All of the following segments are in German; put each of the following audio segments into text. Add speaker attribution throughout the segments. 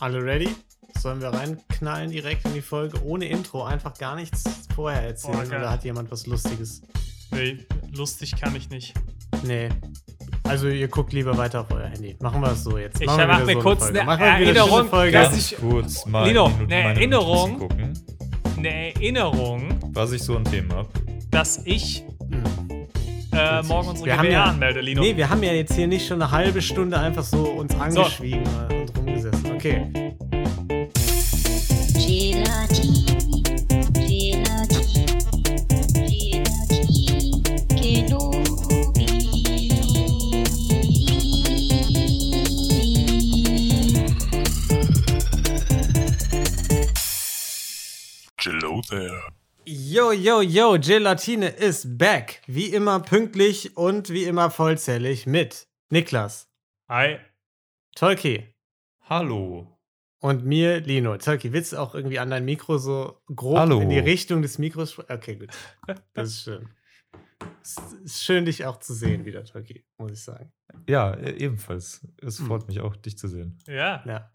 Speaker 1: Alle ready? Sollen wir reinknallen direkt in die Folge ohne Intro, einfach gar nichts vorher erzählen?
Speaker 2: Geil.
Speaker 1: oder hat jemand was Lustiges?
Speaker 2: Nee, lustig kann ich nicht.
Speaker 1: Nee. Also ihr guckt lieber weiter auf euer Handy. Machen wir es so jetzt.
Speaker 2: Ich
Speaker 1: Machen wir
Speaker 2: mach
Speaker 1: wieder
Speaker 2: mir
Speaker 1: so
Speaker 2: kurz
Speaker 1: Folge.
Speaker 2: eine
Speaker 1: wieder
Speaker 2: Erinnerung,
Speaker 1: eine Folge.
Speaker 2: dass
Speaker 3: Ganz
Speaker 2: ich-
Speaker 3: kurz mal
Speaker 2: Lino, eine
Speaker 3: meine
Speaker 2: Erinnerung. Eine Erinnerung,
Speaker 3: was ich so an Themen habe.
Speaker 2: dass ich äh, morgen unsere
Speaker 1: Wir haben
Speaker 2: GBR
Speaker 1: ja-
Speaker 2: anmelde, Lino.
Speaker 1: Nee, wir haben ja jetzt hier nicht schon eine halbe Stunde einfach so uns angeschwiegen und rumgesessen. Okay.
Speaker 4: Gelatine, Gelatine.
Speaker 5: Hello there.
Speaker 1: Yo, yo, yo, Gelatine ist back. Wie immer pünktlich und wie immer vollzählig mit Niklas,
Speaker 2: Hi.
Speaker 1: Tolki
Speaker 3: Hallo.
Speaker 1: und mir, Lino. Tolki, willst du auch irgendwie an dein Mikro so grob
Speaker 3: Hallo.
Speaker 1: in die Richtung des Mikros sprechen? Okay, gut. Das ist schön. Es ist schön, dich auch zu sehen wieder, Tolki, muss ich sagen.
Speaker 3: Ja, äh, ebenfalls. Es
Speaker 1: Hm.
Speaker 3: freut mich auch, dich zu sehen.
Speaker 2: Ja.
Speaker 1: Ja.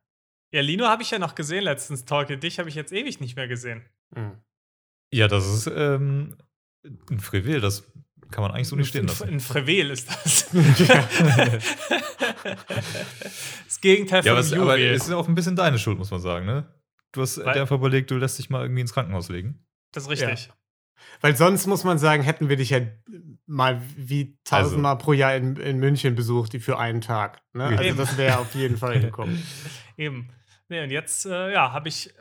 Speaker 2: Ja, Lino habe ich ja noch gesehen letztens, Talkie. Dich habe ich jetzt ewig nicht mehr gesehen.
Speaker 1: Mhm.
Speaker 3: Ja, das ist ähm, ein Frevil, das kann man eigentlich so nicht stehen lassen.
Speaker 2: Ein Frevel ist das.
Speaker 1: Ja.
Speaker 2: das Gegenteil von
Speaker 3: ja, aber es, aber
Speaker 2: Juwel.
Speaker 3: es ist auch ein bisschen deine Schuld, muss man sagen, ne? Du hast
Speaker 2: Weil-
Speaker 3: dir einfach überlegt, du lässt dich mal irgendwie ins Krankenhaus legen.
Speaker 2: Das ist richtig.
Speaker 1: Weil sonst muss man sagen, hätten wir dich ja mal wie
Speaker 3: Also.
Speaker 1: tausendmal pro Jahr in, in München besucht, die für einen Tag. Ne? Also
Speaker 2: Eben.
Speaker 1: das wäre auf jeden Fall gekommen.
Speaker 2: Eben. Nee, und jetzt, äh, ja, habe ich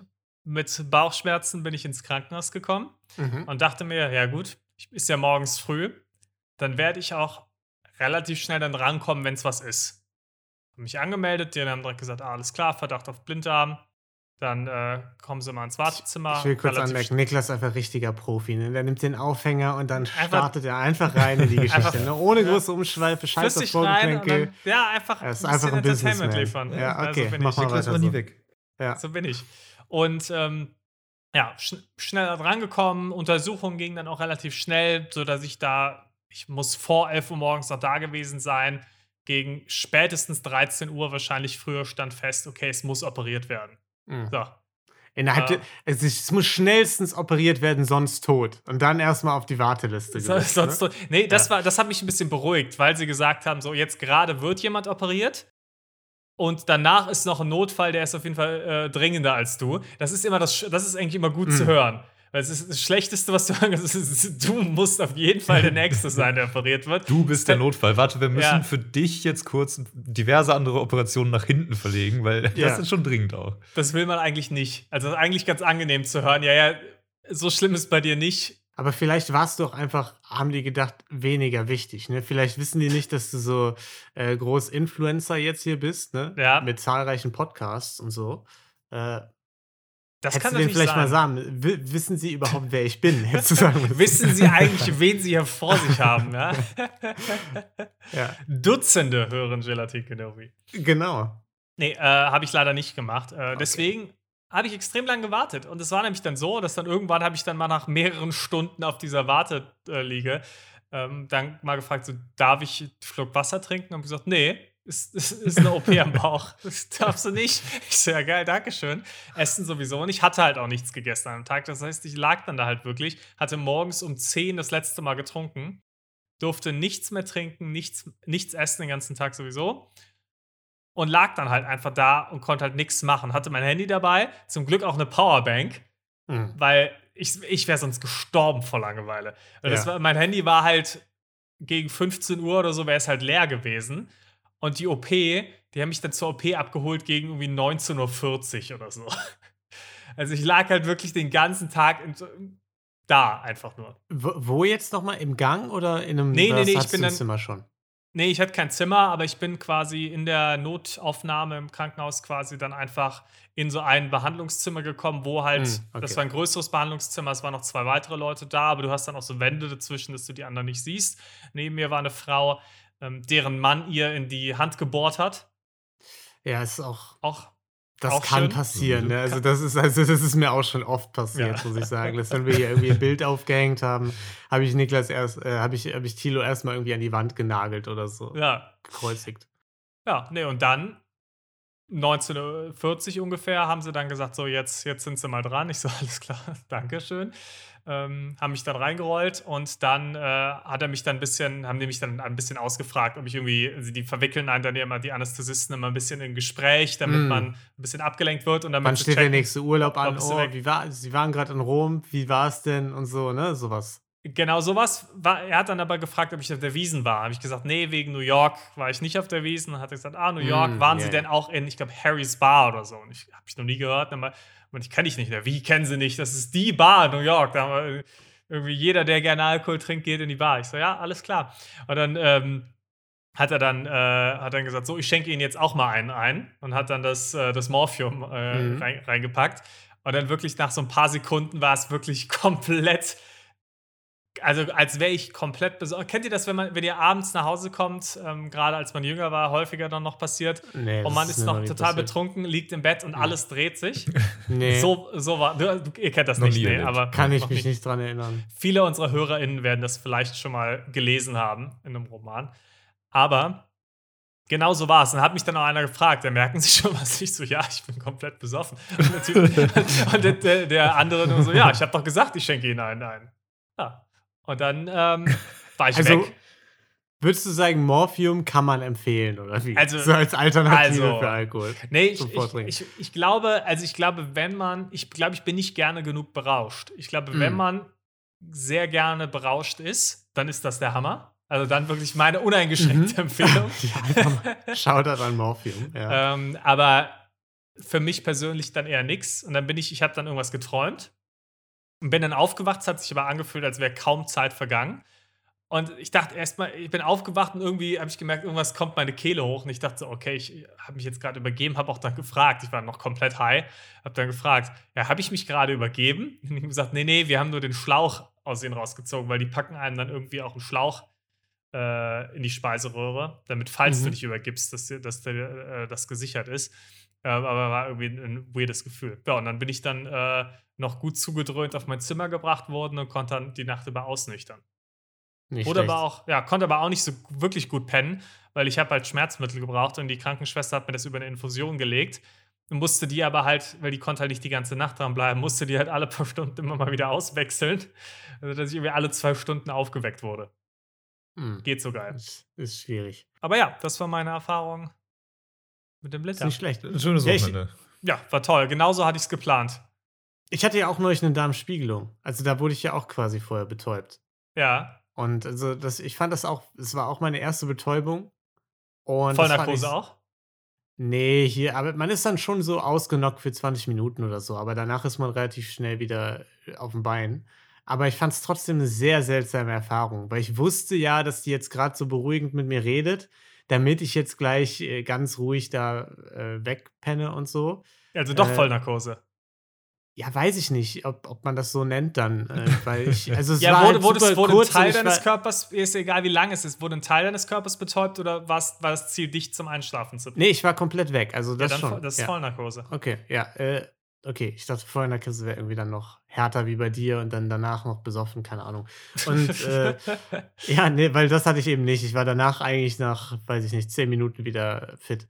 Speaker 2: mit Bauchschmerzen bin ich ins Krankenhaus gekommen
Speaker 1: Mhm.
Speaker 2: und dachte mir, ja gut, ist ja morgens früh, dann werde ich auch relativ schnell dann rankommen, wenn es was ist. Hab mich angemeldet, die haben direkt gesagt, ah, alles klar, Verdacht auf Blinddarm. Dann äh, kommen sie mal ins Wartezimmer.
Speaker 1: Ich will kurz anmerken, Niklas ist einfach richtiger Profi. Ne? Der nimmt den Aufhänger und dann
Speaker 2: Einfach-
Speaker 1: startet er einfach rein in die Geschichte. Ne? Ohne
Speaker 2: ja.
Speaker 1: große Umschweife, scheiß auf Vorgeplänkel.
Speaker 2: ja, einfach
Speaker 1: Er ist
Speaker 2: ein
Speaker 1: einfach
Speaker 2: bisschen
Speaker 1: ein
Speaker 2: Entertainment
Speaker 1: Businessman.
Speaker 2: liefern.
Speaker 1: Ja, okay,
Speaker 2: also
Speaker 1: mach
Speaker 2: ich.
Speaker 1: mal
Speaker 3: Niklas
Speaker 1: weiter
Speaker 3: war
Speaker 1: so.
Speaker 3: nie weg.
Speaker 1: Ja.
Speaker 2: So bin ich. Und ähm, ja, schn schnell rangekommen. Untersuchung ging dann auch relativ schnell, sodass ich da, ich muss vor 11 Uhr morgens noch da gewesen sein. Gegen spätestens 13 Uhr, wahrscheinlich früher, stand fest, okay, es muss operiert werden.
Speaker 1: Mhm.
Speaker 2: So.
Speaker 1: Innerhalb der- es, ist- es muss schnellstens operiert werden, sonst tot. Und dann erstmal auf die Warteliste. Gesetzt,
Speaker 2: sonst,
Speaker 1: ne?
Speaker 2: nee, das,
Speaker 1: Ja.
Speaker 2: war, das hat mich ein bisschen beruhigt, weil sie gesagt haben, so jetzt gerade wird jemand operiert und danach ist noch ein Notfall, der ist auf jeden Fall äh, dringender als du. Das ist immer das, das ist eigentlich immer gut zu
Speaker 1: Mhm.
Speaker 2: hören. Weil es ist das Schlechteste, was du kannst, ist, du musst auf jeden Fall der Nächste sein, der operiert wird.
Speaker 3: Du bist der Notfall. Warte, wir müssen
Speaker 2: Ja.
Speaker 3: für dich jetzt kurz diverse andere Operationen nach hinten verlegen, weil
Speaker 1: Ja.
Speaker 3: das ist schon dringend auch.
Speaker 2: Das will man eigentlich nicht. Also das ist eigentlich ganz angenehm zu hören. Ja, ja, so schlimm ist bei dir nicht.
Speaker 1: Aber vielleicht warst du auch einfach, haben die gedacht, weniger wichtig. Ne? Vielleicht wissen die nicht, dass du so äh, groß Influencer jetzt hier bist, ne?
Speaker 2: Ja.
Speaker 1: Mit zahlreichen Podcasts und so. Äh,
Speaker 2: Das
Speaker 1: hättest
Speaker 2: kann
Speaker 1: du
Speaker 2: natürlich
Speaker 1: vielleicht mal
Speaker 2: sein.
Speaker 1: sagen, wi- wissen sie überhaupt, wer ich bin?
Speaker 2: Wissen Sie eigentlich, wen Sie hier vor sich haben? Ja?
Speaker 1: Ja,
Speaker 2: Dutzende hören Gelatin Kenobi.
Speaker 1: genau.
Speaker 2: Nee, äh, habe ich leider nicht gemacht. Äh, Deswegen habe ich extrem lange gewartet. Und es war nämlich dann so, dass dann irgendwann habe ich dann mal nach mehreren Stunden auf dieser Warteliege ähm, dann mal gefragt, so, darf ich einen Schluck Wasser trinken? Und gesagt, nee, ist, ist, ist eine OP am Bauch. Das darfst du nicht. Ich so, ja geil, Dankeschön. Essen sowieso. Und ich hatte halt auch nichts gegessen am Tag. Das heißt, ich lag dann da halt wirklich, hatte morgens um 10 das letzte Mal getrunken, durfte nichts mehr trinken, nichts, nichts essen den ganzen Tag sowieso und lag dann halt einfach da und konnte halt nichts machen. Hatte mein Handy dabei, zum Glück auch eine Powerbank,
Speaker 1: Mhm.
Speaker 2: weil ich, ich wäre sonst gestorben vor Langeweile. Weil das
Speaker 1: Ja.
Speaker 2: war, mein Handy war halt gegen 15 Uhr oder so, wäre es halt leer gewesen. Und die OP, die haben mich dann zur OP abgeholt gegen irgendwie 19.40 Uhr oder so. Also ich lag halt wirklich den ganzen Tag in, da einfach nur.
Speaker 1: Wo, wo jetzt nochmal? Im Gang oder in einem
Speaker 2: Nee, nee, nee, ich bin dann-
Speaker 1: Zimmer schon?
Speaker 2: Nee, ich hatte kein Zimmer, aber ich bin quasi in der Notaufnahme im Krankenhaus quasi dann einfach in so ein Behandlungszimmer gekommen, wo halt,
Speaker 1: Hm, okay.
Speaker 2: das war ein größeres Behandlungszimmer, es waren noch zwei weitere Leute da, aber du hast dann auch so Wände dazwischen, dass du die anderen nicht siehst. Neben mir war eine Frau, ähm, deren Mann ihr in die Hand gebohrt hat.
Speaker 1: Ja, ist auch.
Speaker 2: Auch
Speaker 1: Das
Speaker 2: Auch
Speaker 1: kann
Speaker 2: schön.
Speaker 1: passieren. Ne? Also das ist also das ist mir auch schon oft passiert,
Speaker 2: Ja.
Speaker 1: muss ich sagen. Dass wenn wir hier irgendwie ein Bild aufgehängt haben, habe ich Niklas erst, äh, habe ich, habe ich Thilo erstmal irgendwie an die Wand genagelt oder so.
Speaker 2: ja,
Speaker 1: Gekreuzigt.
Speaker 2: Ja, nee, und dann 19.40 Uhr ungefähr haben sie dann gesagt, so jetzt, jetzt sind sie mal dran. Ich so, alles klar, danke schön. Ähm, haben mich dann reingerollt und dann äh, hat er mich dann ein bisschen, haben die mich dann ein bisschen ausgefragt, ob ich irgendwie, also die verwickeln einen dann ja immer, die Anästhesisten immer ein bisschen in Gespräch, damit
Speaker 1: Mm.
Speaker 2: man ein bisschen abgelenkt wird und damit
Speaker 1: Wann steht der
Speaker 2: checken-
Speaker 1: nächste Urlaub an? Oh, wie war, Sie waren gerade in Rom, wie war es denn und so, ne? Sowas.
Speaker 2: Genau sowas. War, er hat dann aber gefragt, ob ich auf der Wiesen war. Habe ich gesagt, nee, wegen New York war ich nicht auf der Wiesen. Hat er gesagt, ah, New York,
Speaker 1: Mm,
Speaker 2: waren
Speaker 1: ja,
Speaker 2: Sie denn auch in, ich glaube, Harry's Bar oder so? Und ich habe ich noch nie gehört. Und ich kenne ich nicht. Wie kennen Sie nicht? Das ist die Bar in New York. Da haben wir, irgendwie jeder, der gerne Alkohol trinkt, geht in die Bar. Ich so, ja, alles klar. Und dann ähm, hat er dann, äh, hat dann gesagt, so, ich schenke Ihnen jetzt auch mal einen ein und hat dann das, äh, das Morphium äh,
Speaker 1: Mhm.
Speaker 2: rein, reingepackt. Und dann wirklich nach so ein paar Sekunden war es wirklich komplett also als wäre ich komplett besorgt. Kennt ihr das, wenn man, wenn ihr abends nach Hause kommt, ähm, gerade als man jünger war, häufiger dann noch passiert,
Speaker 1: Nee,
Speaker 2: und man ist
Speaker 1: mir
Speaker 2: noch total
Speaker 1: passiert.
Speaker 2: betrunken, liegt im Bett und alles dreht sich.
Speaker 1: Nee,
Speaker 2: So, so war. Du, ihr kennt das
Speaker 3: Noch
Speaker 2: nicht, nee, aber
Speaker 1: kann ich mich nicht dran erinnern.
Speaker 2: Viele unserer HörerInnen werden das vielleicht schon mal gelesen haben in einem Roman. Aber genau so war es. Und dann hat mich dann auch einer gefragt, da merken Sie schon was? Ich so, ja, ich bin komplett besoffen. Und der, typ, und der, der, der andere nur so, ja, ich habe doch gesagt, ich schenke Ihnen einen ein. Ja. Und dann ähm, war ich
Speaker 1: Also,
Speaker 2: weg.
Speaker 1: Würdest du sagen, Morphium kann man empfehlen, oder wie?
Speaker 2: Also-
Speaker 1: so als Alternative
Speaker 2: also-
Speaker 1: für Alkohol.
Speaker 2: Nee, ich, ich, ich, ich glaube, also ich glaube, wenn man, ich glaube, ich bin nicht gerne genug berauscht. Ich glaube, wenn
Speaker 1: Mm.
Speaker 2: man sehr gerne berauscht ist, dann ist das der Hammer. Also dann wirklich meine uneingeschränkte Empfehlung.
Speaker 1: Ja, einfach mal Shoutout an Morphium. Ja.
Speaker 2: Ähm, aber für mich persönlich dann eher nix. Und dann bin ich, ich habe dann irgendwas geträumt und bin dann aufgewacht. Es hat sich aber angefühlt, als wäre kaum Zeit vergangen. Und ich dachte erstmal, ich bin aufgewacht und irgendwie habe ich gemerkt, irgendwas kommt meine Kehle hoch. Und ich dachte so, okay, ich habe mich jetzt gerade übergeben, habe auch dann gefragt. Ich war noch komplett high, habe dann gefragt, ja, habe ich mich gerade übergeben? Und ich habe gesagt, nee, nee, wir haben nur den Schlauch aus ihnen rausgezogen, weil die packen einem dann irgendwie auch einen Schlauch äh, in die Speiseröhre, damit, falls
Speaker 1: Mhm.
Speaker 2: du dich übergibst, dass, dass äh, das gesichert ist. Ähm, aber war irgendwie ein, weirdes Gefühl. Ja, und dann bin ich dann äh, noch gut zugedröhnt auf mein Zimmer gebracht worden und konnte dann die Nacht über ausnüchtern.
Speaker 1: Nicht
Speaker 2: Oder
Speaker 1: schlecht.
Speaker 2: aber auch, ja, konnte aber auch nicht so wirklich gut pennen, weil ich habe halt Schmerzmittel gebraucht und die Krankenschwester hat mir das über eine Infusion gelegt und musste die aber halt, weil die konnte halt nicht die ganze Nacht dran bleiben, musste die halt alle paar Stunden immer mal wieder auswechseln, also dass ich irgendwie alle zwei Stunden aufgeweckt wurde.
Speaker 1: Hm.
Speaker 2: Geht so geil.
Speaker 1: Ist schwierig.
Speaker 2: Aber ja, das war meine Erfahrung mit dem
Speaker 1: Ist
Speaker 2: Blitter.
Speaker 1: nicht schlecht.
Speaker 3: Ein schönes
Speaker 1: Ja, ich-.
Speaker 2: Ja, war toll. Genauso hatte ich es geplant.
Speaker 1: Ich hatte ja auch neulich eine Darmspiegelung. Also da wurde ich ja auch quasi vorher betäubt.
Speaker 2: Ja,
Speaker 1: Und also das, ich fand das auch, es war auch meine erste Betäubung. Und
Speaker 2: Vollnarkose
Speaker 1: ich-
Speaker 2: auch.
Speaker 1: Nee, hier, aber man ist dann schon so ausgenockt für 20 Minuten oder so, aber danach ist man relativ schnell wieder äh, auf dem Bein. Aber ich fand es trotzdem eine sehr seltsame Erfahrung, weil ich wusste ja, dass die jetzt gerade so beruhigend mit mir redet, damit ich jetzt gleich äh, ganz ruhig da äh, wegpenne und so.
Speaker 2: Also doch
Speaker 1: Äh,
Speaker 2: Vollnarkose.
Speaker 1: Ja, weiß ich nicht, ob, ob man das so nennt dann, äh, weil ich, also es
Speaker 2: Ja,
Speaker 1: war
Speaker 2: wurde,
Speaker 1: halt
Speaker 2: wurde,
Speaker 1: super
Speaker 2: wurde
Speaker 1: kurz
Speaker 2: ein Teil deines
Speaker 1: war,
Speaker 2: Körpers, ist egal wie lang es ist, wurde ein Teil deines Körpers betäubt oder war das Ziel, dich zum Einschlafen zu
Speaker 1: Nee, ich war komplett weg, also
Speaker 2: ja,
Speaker 1: das
Speaker 2: dann,
Speaker 1: schon.
Speaker 2: das ist
Speaker 1: ja.
Speaker 2: Vollnarkose.
Speaker 1: Okay, ja, äh, okay. Ich dachte vorher in der Kiste wäre irgendwie dann noch härter wie bei dir und dann danach noch besoffen, keine Ahnung. Und äh, ja, nee, weil das hatte ich eben nicht. Ich war danach eigentlich nach, weiß ich nicht, zehn Minuten wieder fit.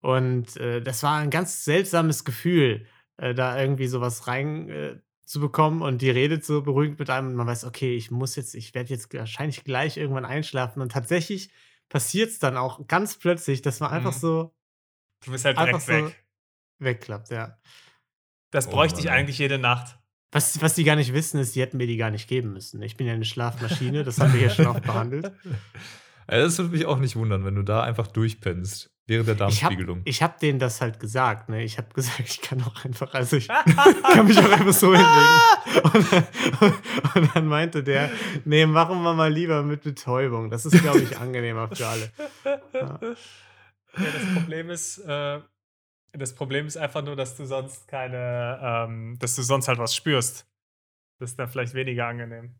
Speaker 1: Und äh, das war ein ganz seltsames Gefühl, äh, da irgendwie sowas rein äh, zu bekommen und die redet so beruhigend mit einem und man weiß, okay, ich muss jetzt, ich werde jetzt wahrscheinlich gleich irgendwann einschlafen und tatsächlich passiert es dann auch ganz plötzlich, dass man einfach
Speaker 2: Mhm.
Speaker 1: so
Speaker 2: du bist halt direkt
Speaker 1: so
Speaker 2: weg.
Speaker 1: wegklappt, ja.
Speaker 2: Das
Speaker 3: Oh
Speaker 2: bräuchte
Speaker 3: Mann,
Speaker 2: ich eigentlich jede Nacht.
Speaker 1: Was, was die gar nicht wissen, ist, die hätten mir die gar nicht geben müssen. Ich bin ja eine Schlafmaschine, das haben wir ja schon oft behandelt.
Speaker 3: Das würde mich auch nicht wundern, wenn du da einfach durchpennst. Während der
Speaker 1: Ich habe
Speaker 3: Darmspiegelung.
Speaker 1: ich hab denen das halt gesagt. Ne? Ich habe gesagt, ich kann auch einfach, also ich kann mich auch einfach so hinlegen. Und dann, und dann meinte der, nee, machen wir mal lieber mit Betäubung. Das ist, glaube ich, angenehmer für alle. Ja.
Speaker 2: Ja, das Problem ist, äh, das Problem ist einfach nur, dass du sonst keine, ähm, dass du sonst halt was spürst. Das ist dann vielleicht weniger angenehm.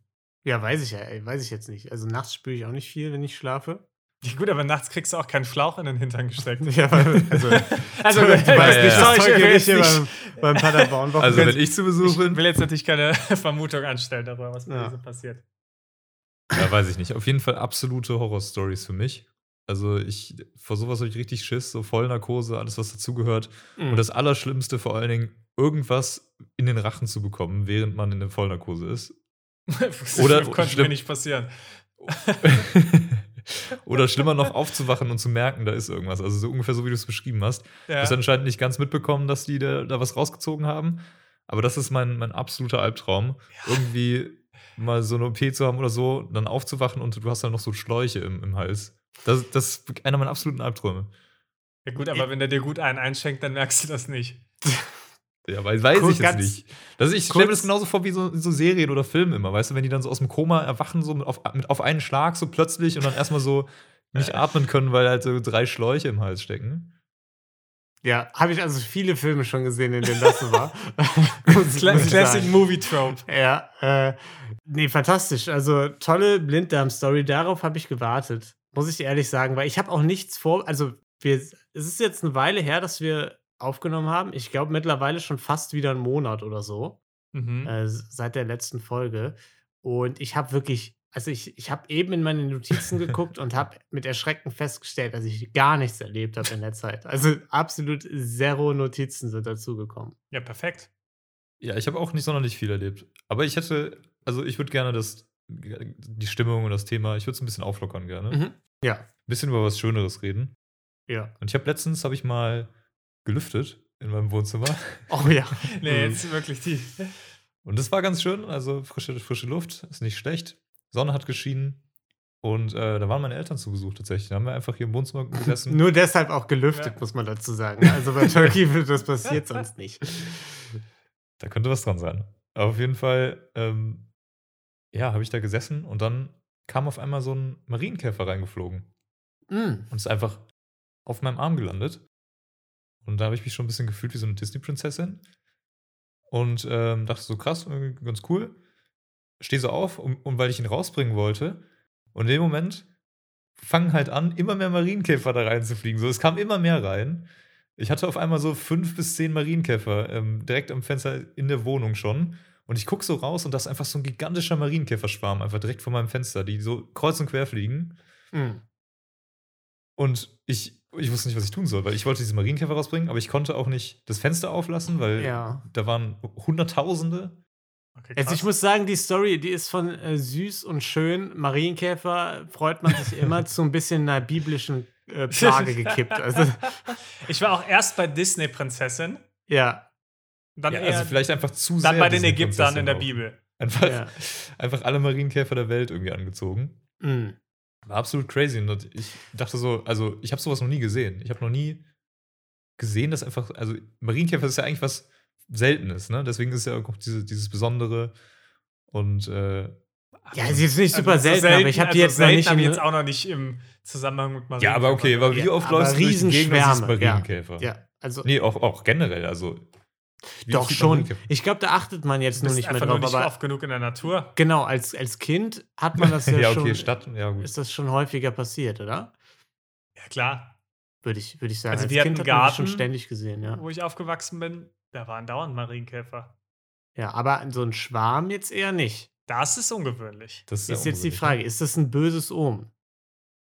Speaker 1: Ja, weiß ich ja, ey, weiß ich jetzt nicht. Also nachts spüre ich auch nicht viel, wenn ich schlafe.
Speaker 2: Ja, gut, aber nachts kriegst du auch keinen Schlauch in den Hintern gesteckt.
Speaker 1: Ja, weil, also,
Speaker 2: Also,
Speaker 1: du
Speaker 2: gut,
Speaker 1: weißt
Speaker 3: ja,
Speaker 1: nicht,
Speaker 3: ja.
Speaker 1: das
Speaker 2: ich
Speaker 1: beim, beim Paderborn
Speaker 3: Also, wenn ich zu Besuch
Speaker 2: Ich
Speaker 3: bin,
Speaker 2: will jetzt natürlich keine Vermutung anstellen darüber, was mit
Speaker 1: Ja.
Speaker 2: dir so passiert.
Speaker 3: ja, weiß ich nicht. Auf jeden Fall absolute Horrorstories für mich. Also ich, vor sowas habe ich richtig Schiss, so Vollnarkose, alles, was dazugehört.
Speaker 1: Mhm.
Speaker 3: Und das Allerschlimmste vor allen Dingen, irgendwas in den Rachen zu bekommen, während man in der Vollnarkose ist. Oder
Speaker 2: Oder konnte mir nicht passieren.
Speaker 3: Oder schlimmer noch aufzuwachen und zu merken, da ist irgendwas. Also so ungefähr so, wie du es beschrieben hast. Du
Speaker 2: Ja.
Speaker 3: hast anscheinend nicht ganz mitbekommen, dass die da, da was rausgezogen haben. Aber das ist mein, mein absoluter Albtraum. Irgendwie mal so eine OP zu haben oder so, dann aufzuwachen und du hast dann noch so Schläuche im, im Hals. Das, das ist einer meiner absoluten Albträume.
Speaker 2: ja, gut, aber wenn er dir gut einen einschenkt, dann merkst du das nicht.
Speaker 3: Ja, weil weiß
Speaker 1: Kurz
Speaker 3: ich jetzt nicht. Das, ich stelle mir das genauso vor wie so, so Serien oder Filmen immer, weißt du, wenn die dann so aus dem Koma erwachen, so mit auf, mit auf einen Schlag so plötzlich und dann erstmal so nicht atmen können, weil halt so drei Schläuche im Hals stecken.
Speaker 1: Ja, habe ich also viele Filme schon gesehen, in denen das so war. Ich- ich
Speaker 2: Classic. Movie Trope.
Speaker 1: Ja, äh, nee, fantastisch. Also tolle Blinddarm-Story, darauf habe ich gewartet. Muss ich ehrlich sagen, weil ich habe auch nichts vor. Also, wir, es ist jetzt eine Weile her, dass wir aufgenommen haben. Ich glaube mittlerweile schon fast wieder einen Monat oder so.
Speaker 2: Mhm.
Speaker 1: äh, seit der letzten Folge. Und ich habe wirklich, also ich, ich habe eben in meine Notizen geguckt und habe mit Erschrecken festgestellt, dass ich gar nichts erlebt habe in der Zeit. Also absolut zero Notizen sind dazugekommen.
Speaker 2: Ja, perfekt.
Speaker 3: Ja, ich habe auch nicht sonderlich viel erlebt. Aber ich hätte, also ich würde gerne das, die Stimmung und das Thema, ich würde es ein bisschen auflockern gerne. Ein
Speaker 1: Ja,
Speaker 3: bisschen über was Schöneres reden.
Speaker 1: ja.
Speaker 3: Und ich habe letztens, habe ich mal gelüftet in meinem Wohnzimmer.
Speaker 1: Oh ja.
Speaker 2: Nee,
Speaker 1: Mhm.
Speaker 2: jetzt wirklich die.
Speaker 3: Und das war ganz schön, also frische, frische Luft, ist nicht schlecht. Sonne hat geschienen. Und äh, da waren meine Eltern zu Besuch tatsächlich. Da haben wir einfach hier im Wohnzimmer gesessen.
Speaker 1: Nur deshalb auch gelüftet,
Speaker 2: Ja.
Speaker 1: muss man dazu sagen. Also bei Turkey wird das passiert sonst nicht.
Speaker 3: Da könnte was dran sein. Aber auf jeden Fall, ähm, ja, habe ich da gesessen und dann kam auf einmal so ein Marienkäfer reingeflogen
Speaker 1: Mm.
Speaker 3: und ist einfach auf meinem Arm gelandet. Und da habe ich mich schon ein bisschen gefühlt wie so eine Disney-Prinzessin. Und ähm, dachte so, krass, ganz cool. Stehe so auf, um, um, weil ich ihn rausbringen wollte. Und in dem Moment fangen halt an, immer mehr Marienkäfer da reinzufliegen. So, es kam immer mehr rein. Ich hatte auf einmal so fünf bis zehn Marienkäfer ähm, direkt am Fenster in der Wohnung schon. Und ich gucke so raus und da ist einfach so ein gigantischer Marienkäferschwarm einfach direkt vor meinem Fenster, die so kreuz und quer fliegen.
Speaker 1: Mm.
Speaker 3: Und ich, ich wusste nicht, was ich tun soll, weil ich wollte diese Marienkäfer rausbringen, aber ich konnte auch nicht das Fenster auflassen, weil
Speaker 1: Ja.
Speaker 3: da waren Hunderttausende.
Speaker 2: Okay,
Speaker 1: Also ich muss sagen, die Story, die ist von äh, süß und schön. Marienkäfer freut man sich immer zu ein bisschen einer biblischen äh, Plage gekippt. Also
Speaker 2: ich war auch erst bei Disney-Prinzessin,
Speaker 1: ja,
Speaker 2: dann
Speaker 3: Ja,
Speaker 2: eher,
Speaker 3: also vielleicht einfach zu sehr.
Speaker 2: dann bei den Ägyptern in der
Speaker 3: Prinzessin
Speaker 2: Bibel.
Speaker 3: auch. Einfach,
Speaker 1: Ja.
Speaker 3: einfach alle Marienkäfer der Welt irgendwie angezogen.
Speaker 1: mm.
Speaker 3: War absolut crazy. Und ich dachte so, also ich habe sowas noch nie gesehen. Ich habe noch nie gesehen, dass einfach, also Marienkäfer ist ja eigentlich was Seltenes, ne? Deswegen ist ja auch diese, dieses Besondere. Und äh,
Speaker 1: Ja, sie ist nicht super
Speaker 2: Also so
Speaker 1: selten, aber ich habe die
Speaker 2: also
Speaker 1: jetzt noch
Speaker 2: selten,
Speaker 1: nicht in,
Speaker 2: jetzt auch noch nicht im Zusammenhang mit Marienkäfer.
Speaker 3: ja, aber okay, aber wie
Speaker 1: Ja,
Speaker 3: oft
Speaker 1: aber
Speaker 3: läufst du durch die Gegend
Speaker 1: Riesenschwärme, ja.
Speaker 3: Marienkäfer?
Speaker 1: Ja, also
Speaker 3: Nee, auch, auch generell, also. Wie
Speaker 1: doch schon. Ich glaube, da achtet man jetzt nur nicht mehr drauf,
Speaker 2: nur nicht
Speaker 1: aber
Speaker 2: oft genug in der Natur.
Speaker 1: genau, als, als Kind hat man das ja,
Speaker 3: Ja,
Speaker 1: schon.
Speaker 3: okay, Stadt, ja gut.
Speaker 1: Ist das schon häufiger passiert, oder?
Speaker 2: Ja, klar.
Speaker 1: Würde ich, würde ich sagen.
Speaker 2: Also
Speaker 1: als
Speaker 2: wir
Speaker 1: Kind
Speaker 2: hatten
Speaker 1: hat die schon
Speaker 2: Garten,
Speaker 1: ständig gesehen, ja.
Speaker 2: Wo ich aufgewachsen bin, da waren dauernd Marienkäfer.
Speaker 1: Ja, aber so ein Schwarm jetzt eher nicht.
Speaker 2: Das ist ungewöhnlich.
Speaker 3: Das
Speaker 1: Ist
Speaker 3: ja
Speaker 1: jetzt die Frage, ist das ein böses Omen?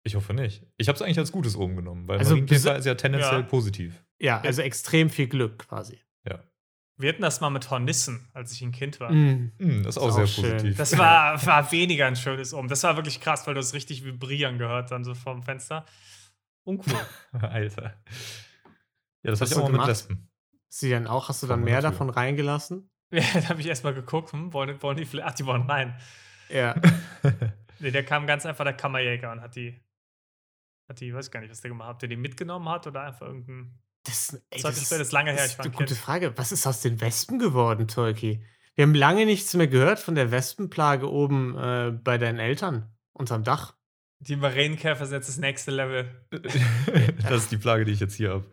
Speaker 3: Ich hoffe nicht. Ich habe es eigentlich als gutes oben genommen, weil
Speaker 1: Also
Speaker 3: Marienkäfer ist ja tendenziell
Speaker 2: Ja.
Speaker 3: positiv.
Speaker 1: Ja, also extrem viel Glück quasi.
Speaker 2: Wir hatten das mal mit Hornissen, als ich ein Kind war.
Speaker 1: Mm.
Speaker 3: Hm, das ist auch
Speaker 1: Ist
Speaker 3: sehr
Speaker 1: auch schön.
Speaker 3: positiv.
Speaker 2: Das war, war weniger ein schönes Omen. Das war wirklich krass, weil du es richtig vibrieren gehört dann so vom Fenster. Uncool.
Speaker 3: Alter. Ja, das
Speaker 1: hast
Speaker 3: auch
Speaker 1: du
Speaker 3: mal mit? Lesben.
Speaker 1: Sie dann auch, hast du dann mehr davon reingelassen?
Speaker 2: ja, da habe ich erstmal geguckt, hm, wollen, wollen die vielleicht. Ach, die wollen rein.
Speaker 1: Ja.
Speaker 2: Nee, der kam ganz einfach der Kammerjäger und hat die. Hat die, weiß gar nicht, was der gemacht hat. Ob der die mitgenommen hat oder einfach irgendein.
Speaker 1: Das, ey,
Speaker 2: Das ist- das ist lange her,
Speaker 1: das ist eine
Speaker 2: ein
Speaker 1: gute
Speaker 2: Kind.
Speaker 1: Frage. Was ist aus den Wespen geworden, Tolki? Wir haben lange nichts mehr gehört von der Wespenplage oben äh, bei deinen Eltern unterm Dach.
Speaker 2: Die Marienkäfer sind jetzt das nächste Level.
Speaker 3: das ist die Plage, die ich jetzt hier habe.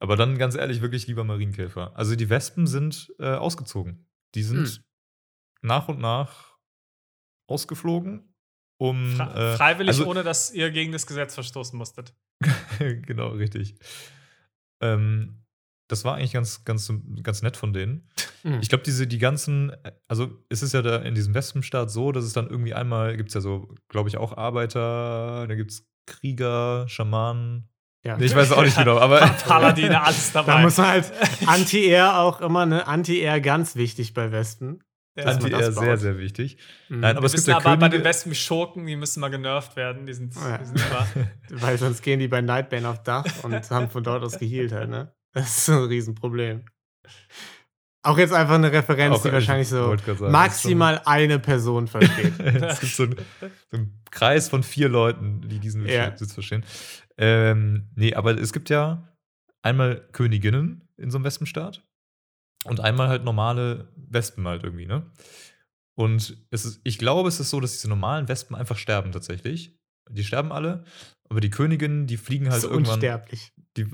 Speaker 3: Aber dann ganz ehrlich, wirklich lieber Marienkäfer. Also die Wespen sind äh, ausgezogen. Die sind
Speaker 1: Hm.
Speaker 3: nach und nach ausgeflogen, um.
Speaker 2: Fra
Speaker 3: äh,
Speaker 2: freiwillig,
Speaker 3: also-
Speaker 2: ohne dass ihr gegen das Gesetz verstoßen musstet.
Speaker 3: genau, richtig. Ähm, das war eigentlich ganz, ganz, ganz nett von denen.
Speaker 1: Hm.
Speaker 3: Ich glaube, diese, die ganzen, also es ist ja da in diesem Wespenstaat so, dass es dann irgendwie einmal, gibt es ja so, glaube ich, auch Arbeiter, da gibt es Krieger, Schamanen.
Speaker 1: Ja.
Speaker 3: Nee, ich weiß auch nicht genau, aber.
Speaker 2: Paladine, alles dabei.
Speaker 1: Da muss man halt Anti-Air auch immer, ne? Anti-Air ganz wichtig bei Wespen.
Speaker 2: Ja.
Speaker 3: Anti-Air
Speaker 1: das
Speaker 3: sehr, sehr wichtig.
Speaker 1: Mhm.
Speaker 3: Nein, aber
Speaker 2: wir
Speaker 3: es gibt ja
Speaker 2: aber bei den
Speaker 3: Könige.
Speaker 2: Wespen Schurken, die müssen mal genervt werden. Die sind,
Speaker 1: Ja.
Speaker 2: die sind immer.
Speaker 1: Weil sonst gehen die bei Nightbane auf Dach und haben von dort aus gehealt halt, ne? Das ist so ein Riesenproblem. Auch jetzt einfach eine Referenz,
Speaker 3: Auch,
Speaker 1: die
Speaker 3: ich
Speaker 1: wahrscheinlich so
Speaker 3: sagen,
Speaker 1: maximal eine Person versteht.
Speaker 3: es gibt so einen, so einen Kreis von vier Leuten, die diesen
Speaker 1: Ja.
Speaker 3: Sitz verstehen. Ähm, nee, aber es gibt ja einmal Königinnen in so einem Wespenstaat und einmal halt normale Wespen halt irgendwie, ne? Und es ist, ich glaube, es ist so, dass diese normalen Wespen einfach sterben tatsächlich. Die sterben alle, aber die Königinnen, die fliegen halt
Speaker 1: so
Speaker 3: irgendwann.
Speaker 1: unsterblich.
Speaker 3: Die,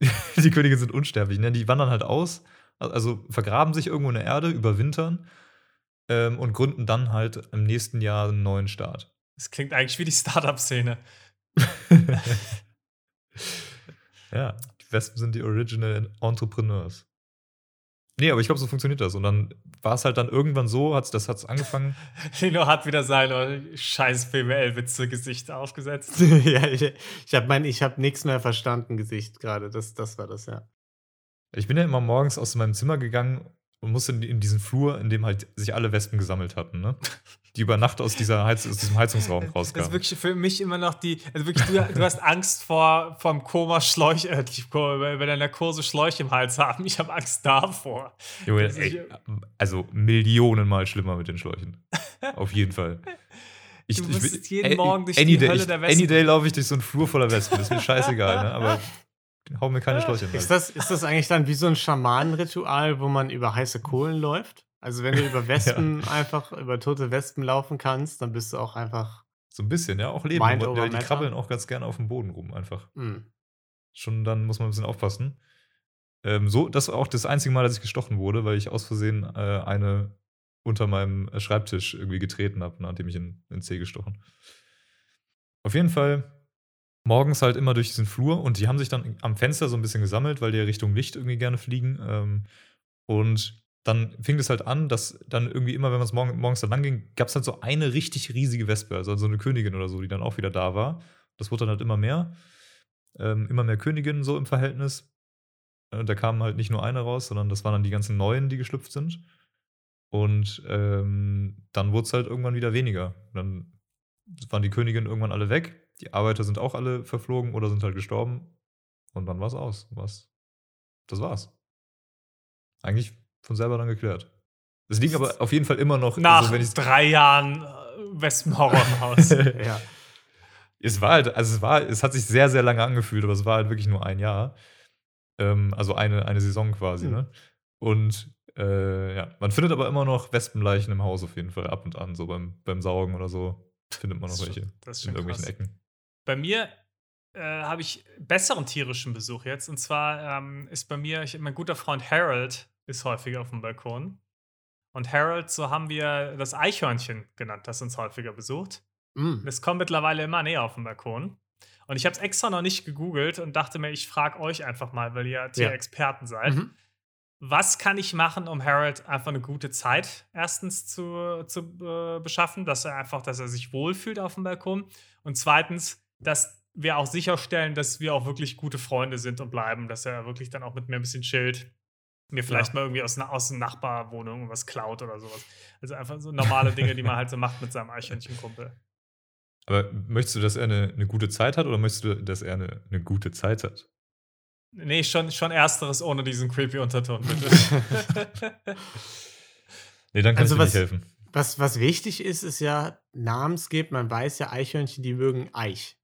Speaker 3: die Könige sind unsterblich, ne? Die wandern halt aus, also vergraben sich irgendwo in der Erde, überwintern ähm, und gründen dann halt im nächsten Jahr einen neuen Staat.
Speaker 2: Das klingt eigentlich wie die Startup-Szene.
Speaker 3: Ja, die Wespen sind die Original Entrepreneurs. Nee, aber ich glaube, so funktioniert das. Und dann war es halt dann irgendwann so, hat's, das hat es angefangen.
Speaker 2: Lino hat wieder seine scheiß BWL-Witze-Gesicht aufgesetzt.
Speaker 1: ja, ich ich habe mein, ich habe nichts mehr verstanden, Gesicht gerade. Das, das war das, ja.
Speaker 3: Ich bin ja immer morgens aus meinem Zimmer gegangen und musste in, diesen Flur, in dem halt sich alle Wespen gesammelt hatten, ne? Die über Nacht aus, dieser Heiz, aus diesem Heizungsraum
Speaker 2: Das ist
Speaker 3: rauskamen.
Speaker 2: wirklich für mich immer noch die. Also wirklich, du, du hast Angst vor vom Koma Schläuche, äh, wenn der Narkose Schläuche im Hals haben. Ich habe Angst davor.
Speaker 3: Junge,
Speaker 2: Das
Speaker 3: ey, also Millionenmal schlimmer mit den Schläuchen. Auf jeden Fall. Ich,
Speaker 2: Du
Speaker 3: ich
Speaker 2: musst
Speaker 3: bin-
Speaker 2: jeden
Speaker 3: ey,
Speaker 2: Morgen durch die
Speaker 3: day,
Speaker 2: Hölle
Speaker 3: ich,
Speaker 2: der Wespen.
Speaker 3: Any day laufe ich durch so einen Flur voller Wespen. Ist mir scheißegal, ne? Aber hau mir keine Schläuche in den
Speaker 1: Ist das, ist das eigentlich dann wie so ein Schamanenritual, wo man über heiße Kohlen läuft? Also wenn du über Wespen einfach, über tote Wespen laufen kannst, dann bist du auch einfach.
Speaker 3: So ein bisschen, ja, auch Leben.
Speaker 1: Mind
Speaker 3: Die,
Speaker 1: over
Speaker 3: die
Speaker 1: Matter.
Speaker 3: krabbeln auch ganz gerne auf dem Boden rum, einfach.
Speaker 1: Hm.
Speaker 3: Schon dann muss man ein bisschen aufpassen. Ähm, so, das war auch das einzige Mal, dass ich gestochen wurde, weil ich aus Versehen äh, eine unter meinem Schreibtisch irgendwie getreten habe und dann hat die mich in den Zeh gestochen. Auf jeden Fall morgens halt immer durch diesen Flur und die haben sich dann am Fenster so ein bisschen gesammelt, weil die ja Richtung Licht irgendwie gerne fliegen. Ähm, und dann fing es halt an, dass dann irgendwie immer, wenn man es morgen, morgens dann lang ging, gab es halt so eine richtig riesige Wespe, also so eine Königin oder so, die dann auch wieder da war. Das wurde dann halt immer mehr. Ähm, immer mehr Königinnen so im Verhältnis. Äh, da kamen halt nicht nur eine raus, sondern das waren dann die ganzen Neuen, die geschlüpft sind. Und ähm, dann wurde es halt irgendwann wieder weniger. Dann waren die Königinnen irgendwann alle weg. Die Arbeiter sind auch alle verflogen oder sind halt gestorben. Und dann war es aus. Was? Das war's. Eigentlich von selber dann geklärt. Es liegen aber auf jeden Fall immer noch.
Speaker 2: Nach
Speaker 3: also wenn ich
Speaker 2: drei Jahren äh, Wespenhorror im Haus.
Speaker 1: Ja.
Speaker 3: Es war halt, also es war, es hat sich sehr, sehr lange angefühlt, aber es war halt wirklich nur ein Jahr. Ähm, also eine, eine Saison quasi,
Speaker 1: Mhm.
Speaker 3: ne? Und äh, ja, man findet aber immer noch Wespenleichen im Haus auf jeden Fall, ab und an, so beim, beim Saugen oder so. Findet man noch welche
Speaker 2: schon- das ist
Speaker 3: in irgendwelchen
Speaker 2: krass.
Speaker 3: Ecken.
Speaker 2: Bei mir äh, habe ich besseren tierischen Besuch jetzt. Und zwar ähm, ist bei mir, ich, mein guter Freund Harold ist häufiger auf dem Balkon. Und Harold, so haben wir das Eichhörnchen genannt, das uns häufiger besucht.
Speaker 1: Hm.
Speaker 2: Das kommt mittlerweile immer näher auf dem Balkon. Und ich habe es extra noch nicht gegoogelt und dachte mir, ich frage euch einfach mal, weil ihr
Speaker 1: Ja.
Speaker 2: Tierexperten seid.
Speaker 1: Mhm.
Speaker 2: Was kann ich machen, um Harold einfach eine gute Zeit erstens zu, zu äh, beschaffen, dass er einfach, dass er sich wohlfühlt auf dem Balkon und zweitens, dass wir auch sicherstellen, dass wir auch wirklich gute Freunde sind und bleiben, dass er wirklich dann auch mit mir ein bisschen chillt, mir vielleicht mal irgendwie aus, aus der Nachbarwohnung was klaut oder sowas. Also einfach so normale Dinge, die man halt so macht mit seinem Eichhörnchenkumpel.
Speaker 3: Aber möchtest du, dass er eine, eine gute Zeit hat oder möchtest du, dass er eine, eine gute Zeit hat?
Speaker 2: Nee, schon, schon ersteres ohne diesen creepy Unterton, bitte.
Speaker 3: Nee, dann kann
Speaker 1: Also
Speaker 3: ich dir
Speaker 1: was-
Speaker 3: nicht helfen.
Speaker 1: Was, was wichtig ist, ist ja namensgebend. Man weiß ja, Eichhörnchen, die mögen Eich.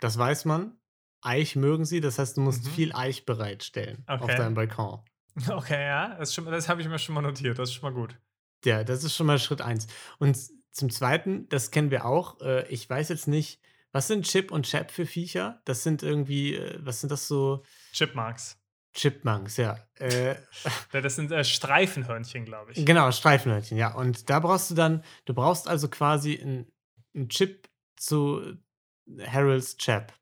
Speaker 1: Das weiß man. Eich mögen sie, das heißt, du musst
Speaker 2: Mhm.
Speaker 1: viel Eich bereitstellen auf
Speaker 2: Okay.
Speaker 1: deinem Balkon.
Speaker 2: okay, ja, das, schon- das habe ich mir schon mal notiert, das ist schon mal gut.
Speaker 1: Ja, das ist schon mal Schritt eins. Und zum Zweiten, das kennen wir auch. Äh, ich weiß jetzt nicht, was sind Chip und Chap für Viecher? Das sind irgendwie, äh, was sind das so?
Speaker 2: Chipmunks.
Speaker 1: Chipmunks, ja. Äh,
Speaker 2: Das sind äh, Streifenhörnchen, glaube ich.
Speaker 1: genau, Streifenhörnchen, ja. Und da brauchst du dann, du brauchst also quasi einen Chip zu Harolds Chap.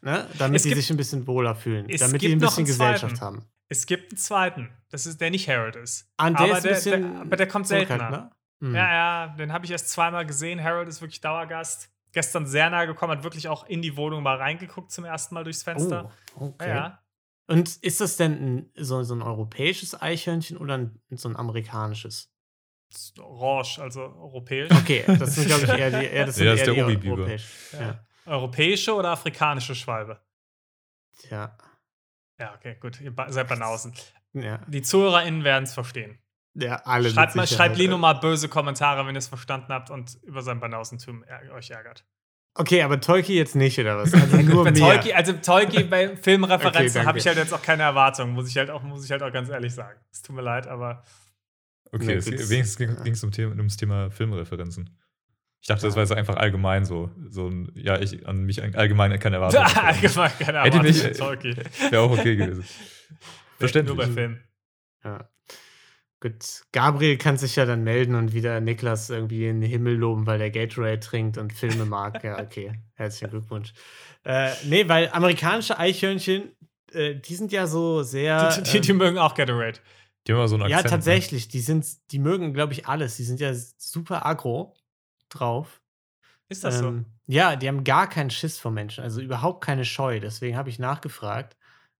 Speaker 1: Ne? Damit
Speaker 2: Es
Speaker 1: die
Speaker 2: gibt-
Speaker 1: sich ein bisschen wohler fühlen. damit die
Speaker 2: gibt
Speaker 1: ein bisschen
Speaker 2: zweiten.
Speaker 1: Gesellschaft haben.
Speaker 2: Es gibt einen zweiten, das ist der nicht Harold ist.
Speaker 1: Ah, der
Speaker 2: aber,
Speaker 1: ist
Speaker 2: der, der, aber der kommt seltener.
Speaker 1: ne? Hm.
Speaker 2: Ja, ja, den habe ich erst zweimal gesehen. Harold ist wirklich Dauergast. gestern sehr nahe gekommen, hat wirklich auch in die Wohnung mal reingeguckt zum ersten Mal durchs Fenster.
Speaker 1: Oh, okay.
Speaker 2: Ja, ja.
Speaker 1: Und ist das denn ein, so, so ein europäisches Eichhörnchen oder ein, so ein amerikanisches?
Speaker 2: Ist Orange, also europäisch.
Speaker 1: Okay, das sind, glaube ich, eher die, eher, das sind
Speaker 3: Ja, das
Speaker 1: eher
Speaker 3: ist der
Speaker 1: die
Speaker 3: Obi-Biber.
Speaker 1: europäischen. Ja.
Speaker 2: Ja. Europäische oder afrikanische Schwalbe?
Speaker 1: Ja.
Speaker 2: Ja, okay, gut. Ihr seid Banausen.
Speaker 1: Ja.
Speaker 2: Die ZuhörerInnen werden es verstehen.
Speaker 1: ja, alle.
Speaker 2: Schreibt, mal, schreibt Lino mal böse Kommentare, wenn ihr es verstanden habt und über sein Banausentum euch ärgert.
Speaker 1: Okay, aber Tolki jetzt nicht, oder was? Also nur
Speaker 2: Bei. Tolki, also Tolki bei
Speaker 1: Okay,
Speaker 2: Filmreferenzen
Speaker 1: danke.
Speaker 2: habe ich halt jetzt auch keine Erwartungen, muss ich halt auch, muss ich halt auch ganz ehrlich sagen. Es tut mir leid, aber
Speaker 3: Okay, es, wenigstens ging
Speaker 1: Ja.
Speaker 3: es um Thema, ums Thema Filmreferenzen. Ich dachte, das war jetzt einfach allgemein so. so ein, ja, ich an mich allgemein keine Erwartungen.
Speaker 2: allgemein keine
Speaker 3: Hätte
Speaker 2: Erwartungen
Speaker 3: mich-
Speaker 2: von Tolki.
Speaker 3: Wäre auch okay gewesen. Verständlich.
Speaker 2: Nur bei Filmen.
Speaker 1: Ja. Gut, Gabriel kann sich ja dann melden und wieder Niklas irgendwie in den Himmel loben, weil der Gatorade trinkt und Filme mag. Ja, okay. Herzlichen Glückwunsch. Äh, nee, weil amerikanische Eichhörnchen, äh, die sind ja so sehr.
Speaker 2: Die, die, die
Speaker 1: ähm,
Speaker 2: mögen auch Gatorade.
Speaker 3: Die haben immer so einen
Speaker 1: ja,
Speaker 3: Akzent. ne?
Speaker 1: tatsächlich. Die sind, die mögen, glaube ich, alles. Die sind ja super aggro drauf.
Speaker 2: Ist das
Speaker 1: Ähm, Ja, die haben gar keinen Schiss vor Menschen, also überhaupt keine Scheu. Deswegen habe ich nachgefragt.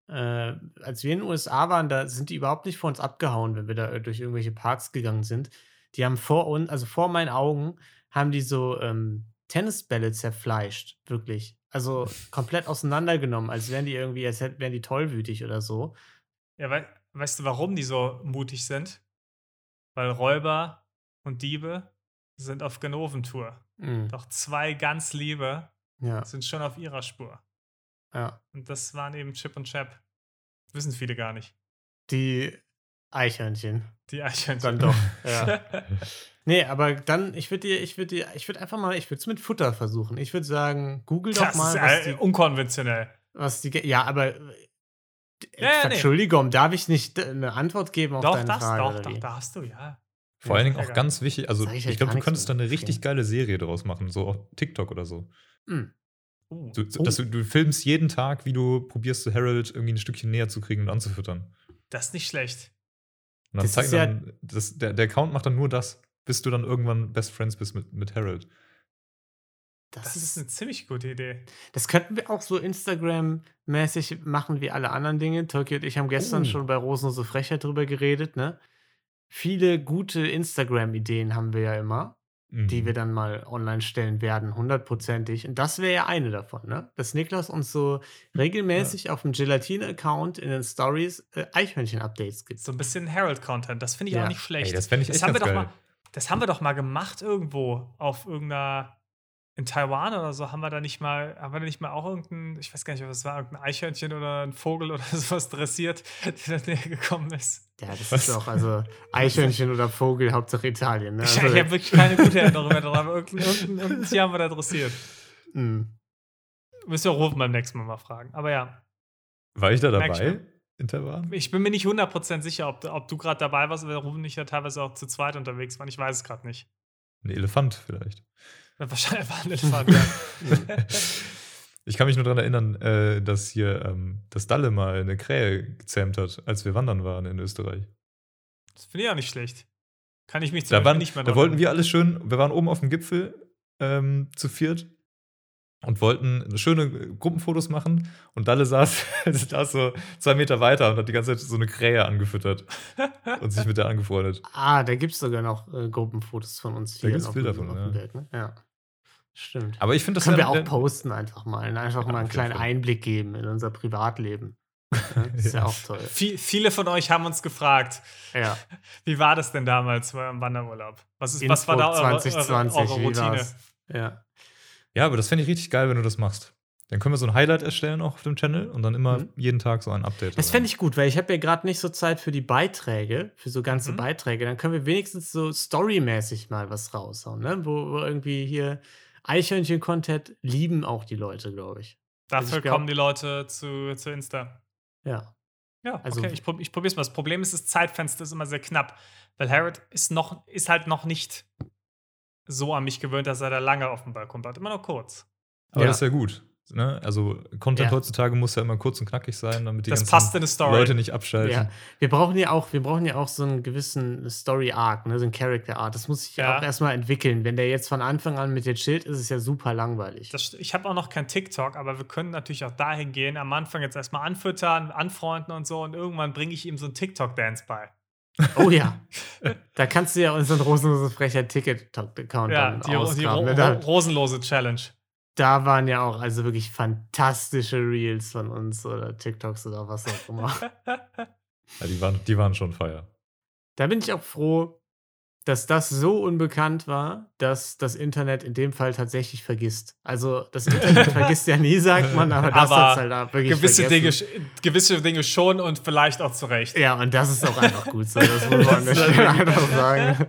Speaker 1: Äh, als wir in den USA waren, da sind die überhaupt nicht vor uns abgehauen, wenn wir da äh, durch irgendwelche Parks gegangen sind. Die haben vor uns, also vor meinen Augen, haben die so ähm, Tennisbälle zerfleischt, wirklich. Also komplett auseinandergenommen, als wären die irgendwie, als hätten, wären die tollwütig oder so.
Speaker 2: so? Ja, wei weißt du, warum die so mutig sind? Weil Räuber und Diebe sind auf Genoventour.
Speaker 1: Mhm.
Speaker 2: Doch zwei ganz Liebe
Speaker 1: Ja,
Speaker 2: sind schon auf ihrer Spur.
Speaker 1: ja.
Speaker 2: Und das waren eben Chip und Chap. Wissen viele gar nicht.
Speaker 1: Die Eichhörnchen.
Speaker 2: Die Eichhörnchen.
Speaker 1: Dann doch. Ja. Nee, aber dann, ich würde dir, ich würde dir, ich würde einfach mal, ich würde es mit Futter versuchen. Ich würde sagen, google doch
Speaker 2: Das
Speaker 1: mal,
Speaker 2: ist
Speaker 1: was
Speaker 2: äh,
Speaker 1: die,
Speaker 2: unkonventionell.
Speaker 1: was die, ja, aber, äh,
Speaker 2: Ja, ja, nee.
Speaker 1: Entschuldigung, darf ich nicht äh, eine Antwort geben auf
Speaker 2: Doch,
Speaker 1: deine
Speaker 2: das,
Speaker 1: Frage?
Speaker 2: doch, doch, hast du, ja.
Speaker 3: Vor allen Dingen auch ganz wichtig, also
Speaker 1: ich
Speaker 3: ich, glaube, du könntest da eine richtig geile Serie draus machen, so auf TikTok oder so.
Speaker 1: Hm.
Speaker 2: Uh,
Speaker 3: Du, dass du, du filmst jeden Tag, wie du probierst, so Harold irgendwie ein Stückchen näher zu kriegen und anzufüttern.
Speaker 2: das ist nicht schlecht.
Speaker 3: Und dann
Speaker 1: Das
Speaker 3: zeigen
Speaker 1: ist ja-
Speaker 3: dann, das, der, der Account macht dann nur das, bis du dann irgendwann Best Friends bist mit, mit Harold.
Speaker 1: Das,
Speaker 2: Das ist
Speaker 1: ist,
Speaker 2: eine ziemlich gute Idee.
Speaker 1: das könnten wir auch so Instagram-mäßig machen wie alle anderen Dinge. Tolki und ich haben gestern
Speaker 3: Oh.
Speaker 1: schon bei Rosenlose Frechheit drüber geredet, ne? Viele gute Instagram-Ideen haben wir ja immer. die
Speaker 3: Mhm.
Speaker 1: wir dann mal online stellen werden, hundertprozentig. Und das wäre ja eine davon, ne? Dass Niklas uns so regelmäßig auf dem Gelatine-Account in den Stories äh, Eichhörnchen-Updates gibt.
Speaker 2: So ein bisschen Herald-Content. Das finde ich
Speaker 1: Ja.
Speaker 2: auch nicht schlecht.
Speaker 3: Ey, das fände ich
Speaker 2: das
Speaker 3: echt
Speaker 2: haben wir doch mal, Das haben wir doch mal gemacht irgendwo auf irgendeiner. In Taiwan oder so haben wir da nicht mal, haben wir da nicht mal auch irgendein, ich weiß gar nicht, was es war, irgendein Eichhörnchen oder ein Vogel oder sowas dressiert, der da näher gekommen ist.
Speaker 1: Ja, das
Speaker 3: Was?
Speaker 1: ist auch, also Eichhörnchen oder Vogel, Hauptsache Italien, ne?
Speaker 2: Ich,
Speaker 1: Also,
Speaker 2: ich habe wirklich keine gute Erinnerung mehr daran, aber irgendein, irgendein, irgendein Tier haben wir da dressiert.
Speaker 1: mh.
Speaker 2: Müssen wir Rufen beim nächsten Mal mal fragen. Aber ja,
Speaker 3: War ich da
Speaker 2: ich
Speaker 3: dabei in Taiwan?
Speaker 2: ich bin mir nicht 100% sicher, ob, ob du gerade dabei warst, weil Rufen nicht ja teilweise auch zu zweit unterwegs waren. Ich weiß es gerade nicht.
Speaker 3: Ein Elefant vielleicht.
Speaker 2: Wahrscheinlich war ein Elefant, ja.
Speaker 3: Ich kann mich nur daran erinnern, äh, dass hier ähm, das Dalle mal eine Krähe gezähmt hat, als wir wandern waren in Österreich.
Speaker 2: Das finde ich auch nicht schlecht. Kann ich mich zum
Speaker 3: Da, waren,
Speaker 2: nicht mehr
Speaker 3: da wollten wir alles schön, wir waren oben auf dem Gipfel ähm, zu viert und wollten schöne Gruppenfotos machen und Dalle saß, saß so zwei Meter weiter und hat die ganze Zeit so eine Krähe angefüttert und sich mit der angefreundet.
Speaker 1: Ah, da gibt es sogar noch äh, Gruppenfotos von uns
Speaker 3: Da
Speaker 1: hier
Speaker 3: gibt's
Speaker 1: auf
Speaker 3: Bilder
Speaker 1: dem-
Speaker 3: von,
Speaker 1: auf dem
Speaker 3: ja.
Speaker 1: Bild, ne? Ja. Stimmt.
Speaker 3: Aber ich finde, das
Speaker 1: Können wir
Speaker 3: wär-
Speaker 1: auch posten einfach mal. ne? Einfach
Speaker 3: Ja,
Speaker 1: mal einen kleinen
Speaker 3: Fall.
Speaker 1: Einblick geben in unser Privatleben. Ja, das ist ja
Speaker 3: Ja.
Speaker 1: auch toll.
Speaker 2: Viel, viele von euch haben uns gefragt,
Speaker 1: Ja.
Speaker 2: wie war das denn damals bei eurem Wanderurlaub? Was, ist,
Speaker 1: Info
Speaker 2: was war da eure,
Speaker 1: 2020,
Speaker 2: eure, eure Routine?
Speaker 1: Ja.
Speaker 3: Ja, aber das fände ich richtig geil, wenn du das machst. Dann können wir so ein Highlight erstellen auch auf dem Channel und dann immer
Speaker 1: Mhm.
Speaker 3: jeden Tag so ein Update.
Speaker 1: Das fände ich gut, weil ich habe ja gerade nicht so Zeit für die Beiträge, für so ganze
Speaker 2: Mhm.
Speaker 1: Beiträge. Dann können wir wenigstens so storymäßig mal was raushauen, ne? Wo, wo irgendwie hier Eichhörnchen-Content lieben auch die Leute, glaube ich. Also
Speaker 2: Dafür
Speaker 1: ich glaub-
Speaker 2: kommen die Leute zu, zu Insta.
Speaker 1: Ja.
Speaker 2: Ja,
Speaker 1: Also-
Speaker 2: okay, ich, prob, ich probier's mal. Das Problem ist, das Zeitfenster ist immer sehr knapp, weil Harrod ist, noch, ist halt noch nicht so an mich gewöhnt, dass er da lange auf dem Balkon bleibt. Immer nur kurz.
Speaker 3: Aber
Speaker 1: Ja.
Speaker 3: das ist ja gut. Ne? Also Content
Speaker 1: Ja.
Speaker 3: heutzutage muss ja immer kurz und knackig sein, damit die
Speaker 2: Das
Speaker 3: ganzen
Speaker 2: passt in eine Story.
Speaker 3: Leute nicht abschalten.
Speaker 1: Ja, wir brauchen ja auch, wir brauchen ja auch so einen gewissen Story Arc, ne, so einen Character Arc. Das muss sich ja
Speaker 2: Ja.
Speaker 1: auch erstmal entwickeln. Wenn der jetzt von Anfang an mit dir chillt, ist es ja super langweilig.
Speaker 2: Das, ich habe auch noch kein TikTok, aber wir können natürlich auch dahin gehen, am Anfang jetzt erstmal anfüttern, anfreunden und so und irgendwann bringe ich ihm so einen TikTok-Dance bei.
Speaker 1: Oh ja. da kannst du ja unseren rosenlose frecher Ticket-Account
Speaker 2: Ja,
Speaker 1: dann
Speaker 2: die, die ro
Speaker 1: ne?
Speaker 2: rosenlose Challenge.
Speaker 1: Da waren ja auch also wirklich fantastische Reels von uns oder TikToks oder was auch immer.
Speaker 3: Ja, die, waren, die waren schon feier.
Speaker 1: Da bin ich auch froh, dass das so unbekannt war, dass das Internet in dem Fall tatsächlich vergisst. Also das Internet vergisst ja nie, sagt man, aber das
Speaker 2: Aber
Speaker 1: halt auch wirklich
Speaker 2: gewisse, Dinge,
Speaker 1: vergessen.
Speaker 2: gewisse Dinge schon und vielleicht auch zu Recht.
Speaker 1: Ja, und das ist auch einfach gut so. Das muss man an der Stelle einfach sagen.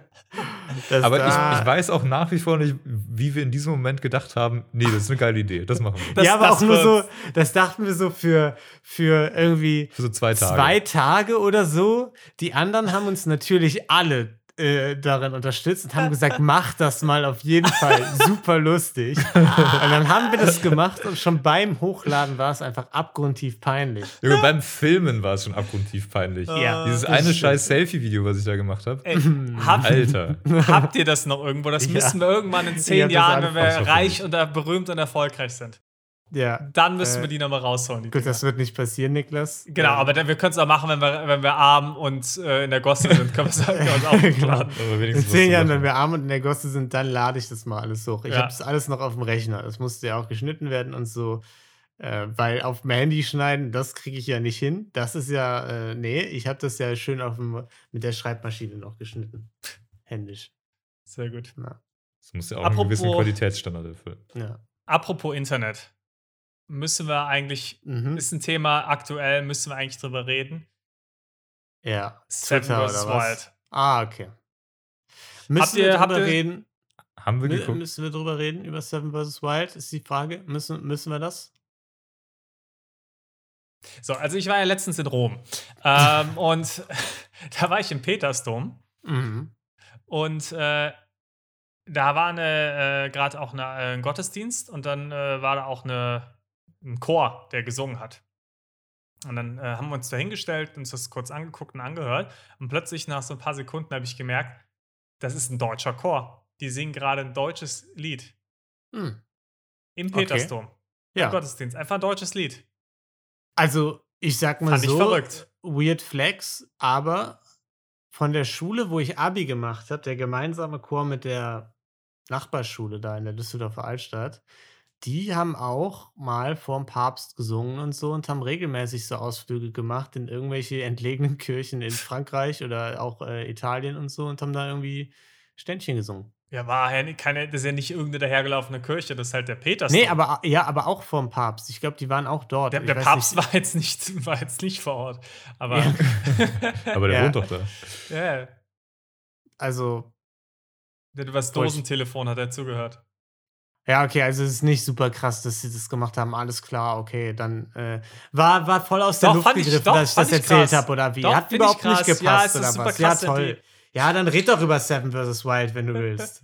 Speaker 1: Dass
Speaker 3: Aber ich, ich weiß auch nach wie vor nicht, wie wir in diesem Moment gedacht haben, nee, das ist eine geile Idee, das machen wir.
Speaker 2: Das-
Speaker 1: ja, aber
Speaker 2: das
Speaker 1: auch nur so, das dachten wir so für, für irgendwie
Speaker 3: Für so zwei Tage.
Speaker 1: zwei Tage oder so. Die anderen haben uns natürlich alle äh, darin unterstützt und haben gesagt, mach das mal auf jeden Fall. Super lustig. Und dann haben wir das gemacht und schon beim Hochladen war es einfach abgrundtief peinlich.
Speaker 3: Junge, beim Filmen war es schon abgrundtief peinlich.
Speaker 1: Ja,
Speaker 3: Dieses eine
Speaker 1: stimmt.
Speaker 3: scheiß Selfie-Video, was ich da gemacht habe.
Speaker 2: Ey, habt,
Speaker 3: Alter.
Speaker 2: habt ihr das noch irgendwo? Das
Speaker 1: Ja.
Speaker 2: müssen wir irgendwann in zehn
Speaker 1: hab
Speaker 2: Jahren, wenn wir reich und berühmt und erfolgreich sind.
Speaker 1: Ja.
Speaker 2: Dann müssen
Speaker 1: Äh,
Speaker 2: wir die nochmal rausholen. Die
Speaker 1: Gut,
Speaker 2: Dinger.
Speaker 1: das wird nicht passieren, Niklas.
Speaker 2: genau,
Speaker 1: Ähm,
Speaker 2: aber dann, wir können es auch machen, wenn wir, wenn wir arm und äh, in der Gosse sind. Können wir es es auch
Speaker 1: Genau.
Speaker 2: hochladen.
Speaker 3: Aber
Speaker 1: In zehn Jahren, wenn wir arm und in der Gosse sind, dann lade ich das mal alles hoch. Ich
Speaker 2: Ja.
Speaker 1: habe das alles noch auf dem Rechner. Das musste ja auch geschnitten werden und so. Äh, weil auf dem Handy schneiden, das kriege ich ja nicht hin. Das ist ja, äh, nee, ich habe das ja schön auf dem, mit der Schreibmaschine noch geschnitten. Händisch.
Speaker 2: Sehr gut.
Speaker 3: Das muss ja auch einen gewissen
Speaker 2: Apropos-
Speaker 3: Qualitätsstandard erfüllen.
Speaker 1: Ja.
Speaker 2: Apropos Internet. Müssen wir eigentlich,
Speaker 1: Mhm.
Speaker 2: ist ein Thema aktuell, müssen wir eigentlich drüber reden.
Speaker 1: Ja.
Speaker 2: Seven
Speaker 1: Twitter
Speaker 2: vs.
Speaker 1: oder was?
Speaker 2: Wild.
Speaker 1: Ah, okay. Müssen
Speaker 2: ihr-
Speaker 1: wir
Speaker 2: habt
Speaker 1: drüber
Speaker 2: ihr-
Speaker 1: reden?
Speaker 3: Haben wir geguckt?
Speaker 1: Müssen wir drüber reden über Seven vs. Wild? Ist die Frage. Müssen, müssen wir das?
Speaker 2: So, also ich war ja letztens in Rom. ähm, und da war ich im Petersdom.
Speaker 1: Mhm.
Speaker 2: Und äh, da war eine, äh, gerade auch eine, äh, ein Gottesdienst und dann äh, war da auch eine, ein Chor, der gesungen hat. Und dann äh, haben wir uns da hingestellt, uns das kurz angeguckt und angehört. Und plötzlich nach so ein paar Sekunden habe ich gemerkt, das ist ein deutscher Chor. Die singen gerade ein deutsches Lied
Speaker 1: Hm.
Speaker 2: im
Speaker 1: Okay.
Speaker 2: Petersdom. Im
Speaker 1: Ja.
Speaker 2: Gottesdienst. Einfach ein deutsches Lied.
Speaker 1: Also, ich sag mal
Speaker 2: Fand ich
Speaker 1: so,
Speaker 2: verrückt.
Speaker 1: Weird Flex, aber von der Schule, wo ich Abi gemacht habe, der gemeinsame Chor mit der Nachbarschule da in der Düsseldorfer Altstadt, die haben auch mal vorm Papst gesungen und so und haben regelmäßig so Ausflüge gemacht in irgendwelche entlegenen Kirchen in Frankreich oder auch äh, Italien und so und haben da irgendwie Ständchen gesungen.
Speaker 2: Ja, war ja nicht- keine, das ist ja nicht irgendeine dahergelaufene Kirche, das ist halt der Petersdom.
Speaker 1: Nee, aber ja, aber auch vorm Papst. Ich glaube, die waren auch dort.
Speaker 2: Der, der Papst
Speaker 1: nicht.
Speaker 2: war jetzt, nicht, war jetzt nicht vor Ort. Aber
Speaker 1: Ja.
Speaker 3: Aber der
Speaker 1: Ja.
Speaker 3: wohnt doch da.
Speaker 2: ja,
Speaker 1: Also,
Speaker 2: der
Speaker 1: Voll-
Speaker 2: Dosentelefon hat er zugehört.
Speaker 1: Ja, okay, also es ist nicht super krass, dass sie das gemacht haben. Alles klar, okay, dann äh, war, war voll aus der
Speaker 2: Doch,
Speaker 1: Luft
Speaker 2: fand ich-
Speaker 1: gegriffen,
Speaker 2: doch,
Speaker 1: dass ich das erzählt habe oder wie.
Speaker 2: Doch,
Speaker 1: Hat überhaupt nicht gepasst
Speaker 2: Ja, es ist
Speaker 1: oder
Speaker 2: super
Speaker 1: was? Ja,
Speaker 2: krass, wenn
Speaker 1: toll. Ja, dann red doch über Seven vs. Wild, wenn du willst.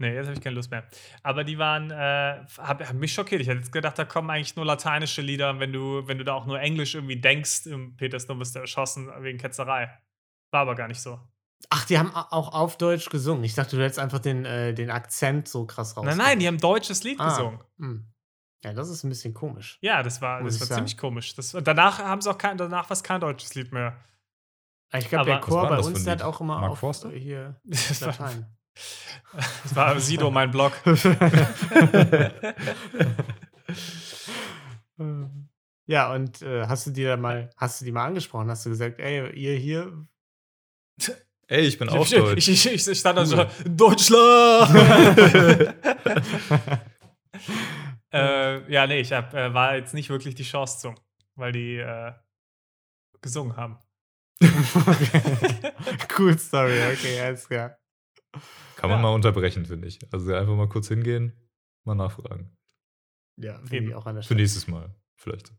Speaker 2: nee, jetzt habe ich keine Lust mehr. Aber die waren, äh, hab, hab mich schockiert. Ich hätte jetzt gedacht, da kommen eigentlich nur lateinische Lieder. Wenn du, wenn du da auch nur Englisch irgendwie denkst, im Petersdom wirst du erschossen wegen Ketzerei. War aber gar nicht so.
Speaker 1: Ach, die haben auch auf Deutsch gesungen. Ich dachte, du hättest einfach den, äh, den Akzent so krass raus.
Speaker 2: Nein, nein, die haben ein deutsches Lied
Speaker 1: Ah.
Speaker 2: gesungen.
Speaker 1: Hm. Ja, das ist ein bisschen komisch.
Speaker 2: Ja, das war, das war
Speaker 1: sagen.
Speaker 2: ziemlich komisch. Das, danach haben sie auch kein, danach war es kein deutsches Lied mehr.
Speaker 1: Ich glaube, der Chor bei uns, der hat auch immer
Speaker 3: Mark
Speaker 1: auf
Speaker 3: Forster?
Speaker 1: äh, hier
Speaker 2: Das war,
Speaker 1: Latein.
Speaker 2: das war Sido, mein Blog.
Speaker 1: ja, und äh, hast du die da mal, hast du die mal angesprochen? Hast du gesagt, ey, ihr hier,
Speaker 3: Ey, ich bin auch
Speaker 2: Ich,
Speaker 3: deutsch.
Speaker 2: ich, ich, ich stand da so. Deutschland! äh, ja, nee, ich hab, äh, war jetzt nicht wirklich die Chance zu, weil die äh, gesungen haben.
Speaker 1: Okay. cool Story, okay, alles klar.
Speaker 3: Kann man
Speaker 2: Ja.
Speaker 3: mal unterbrechen, finde ich. Also einfach mal kurz hingehen, mal nachfragen.
Speaker 1: Ja, finde ich auch an der
Speaker 3: Für nächstes Mal, vielleicht.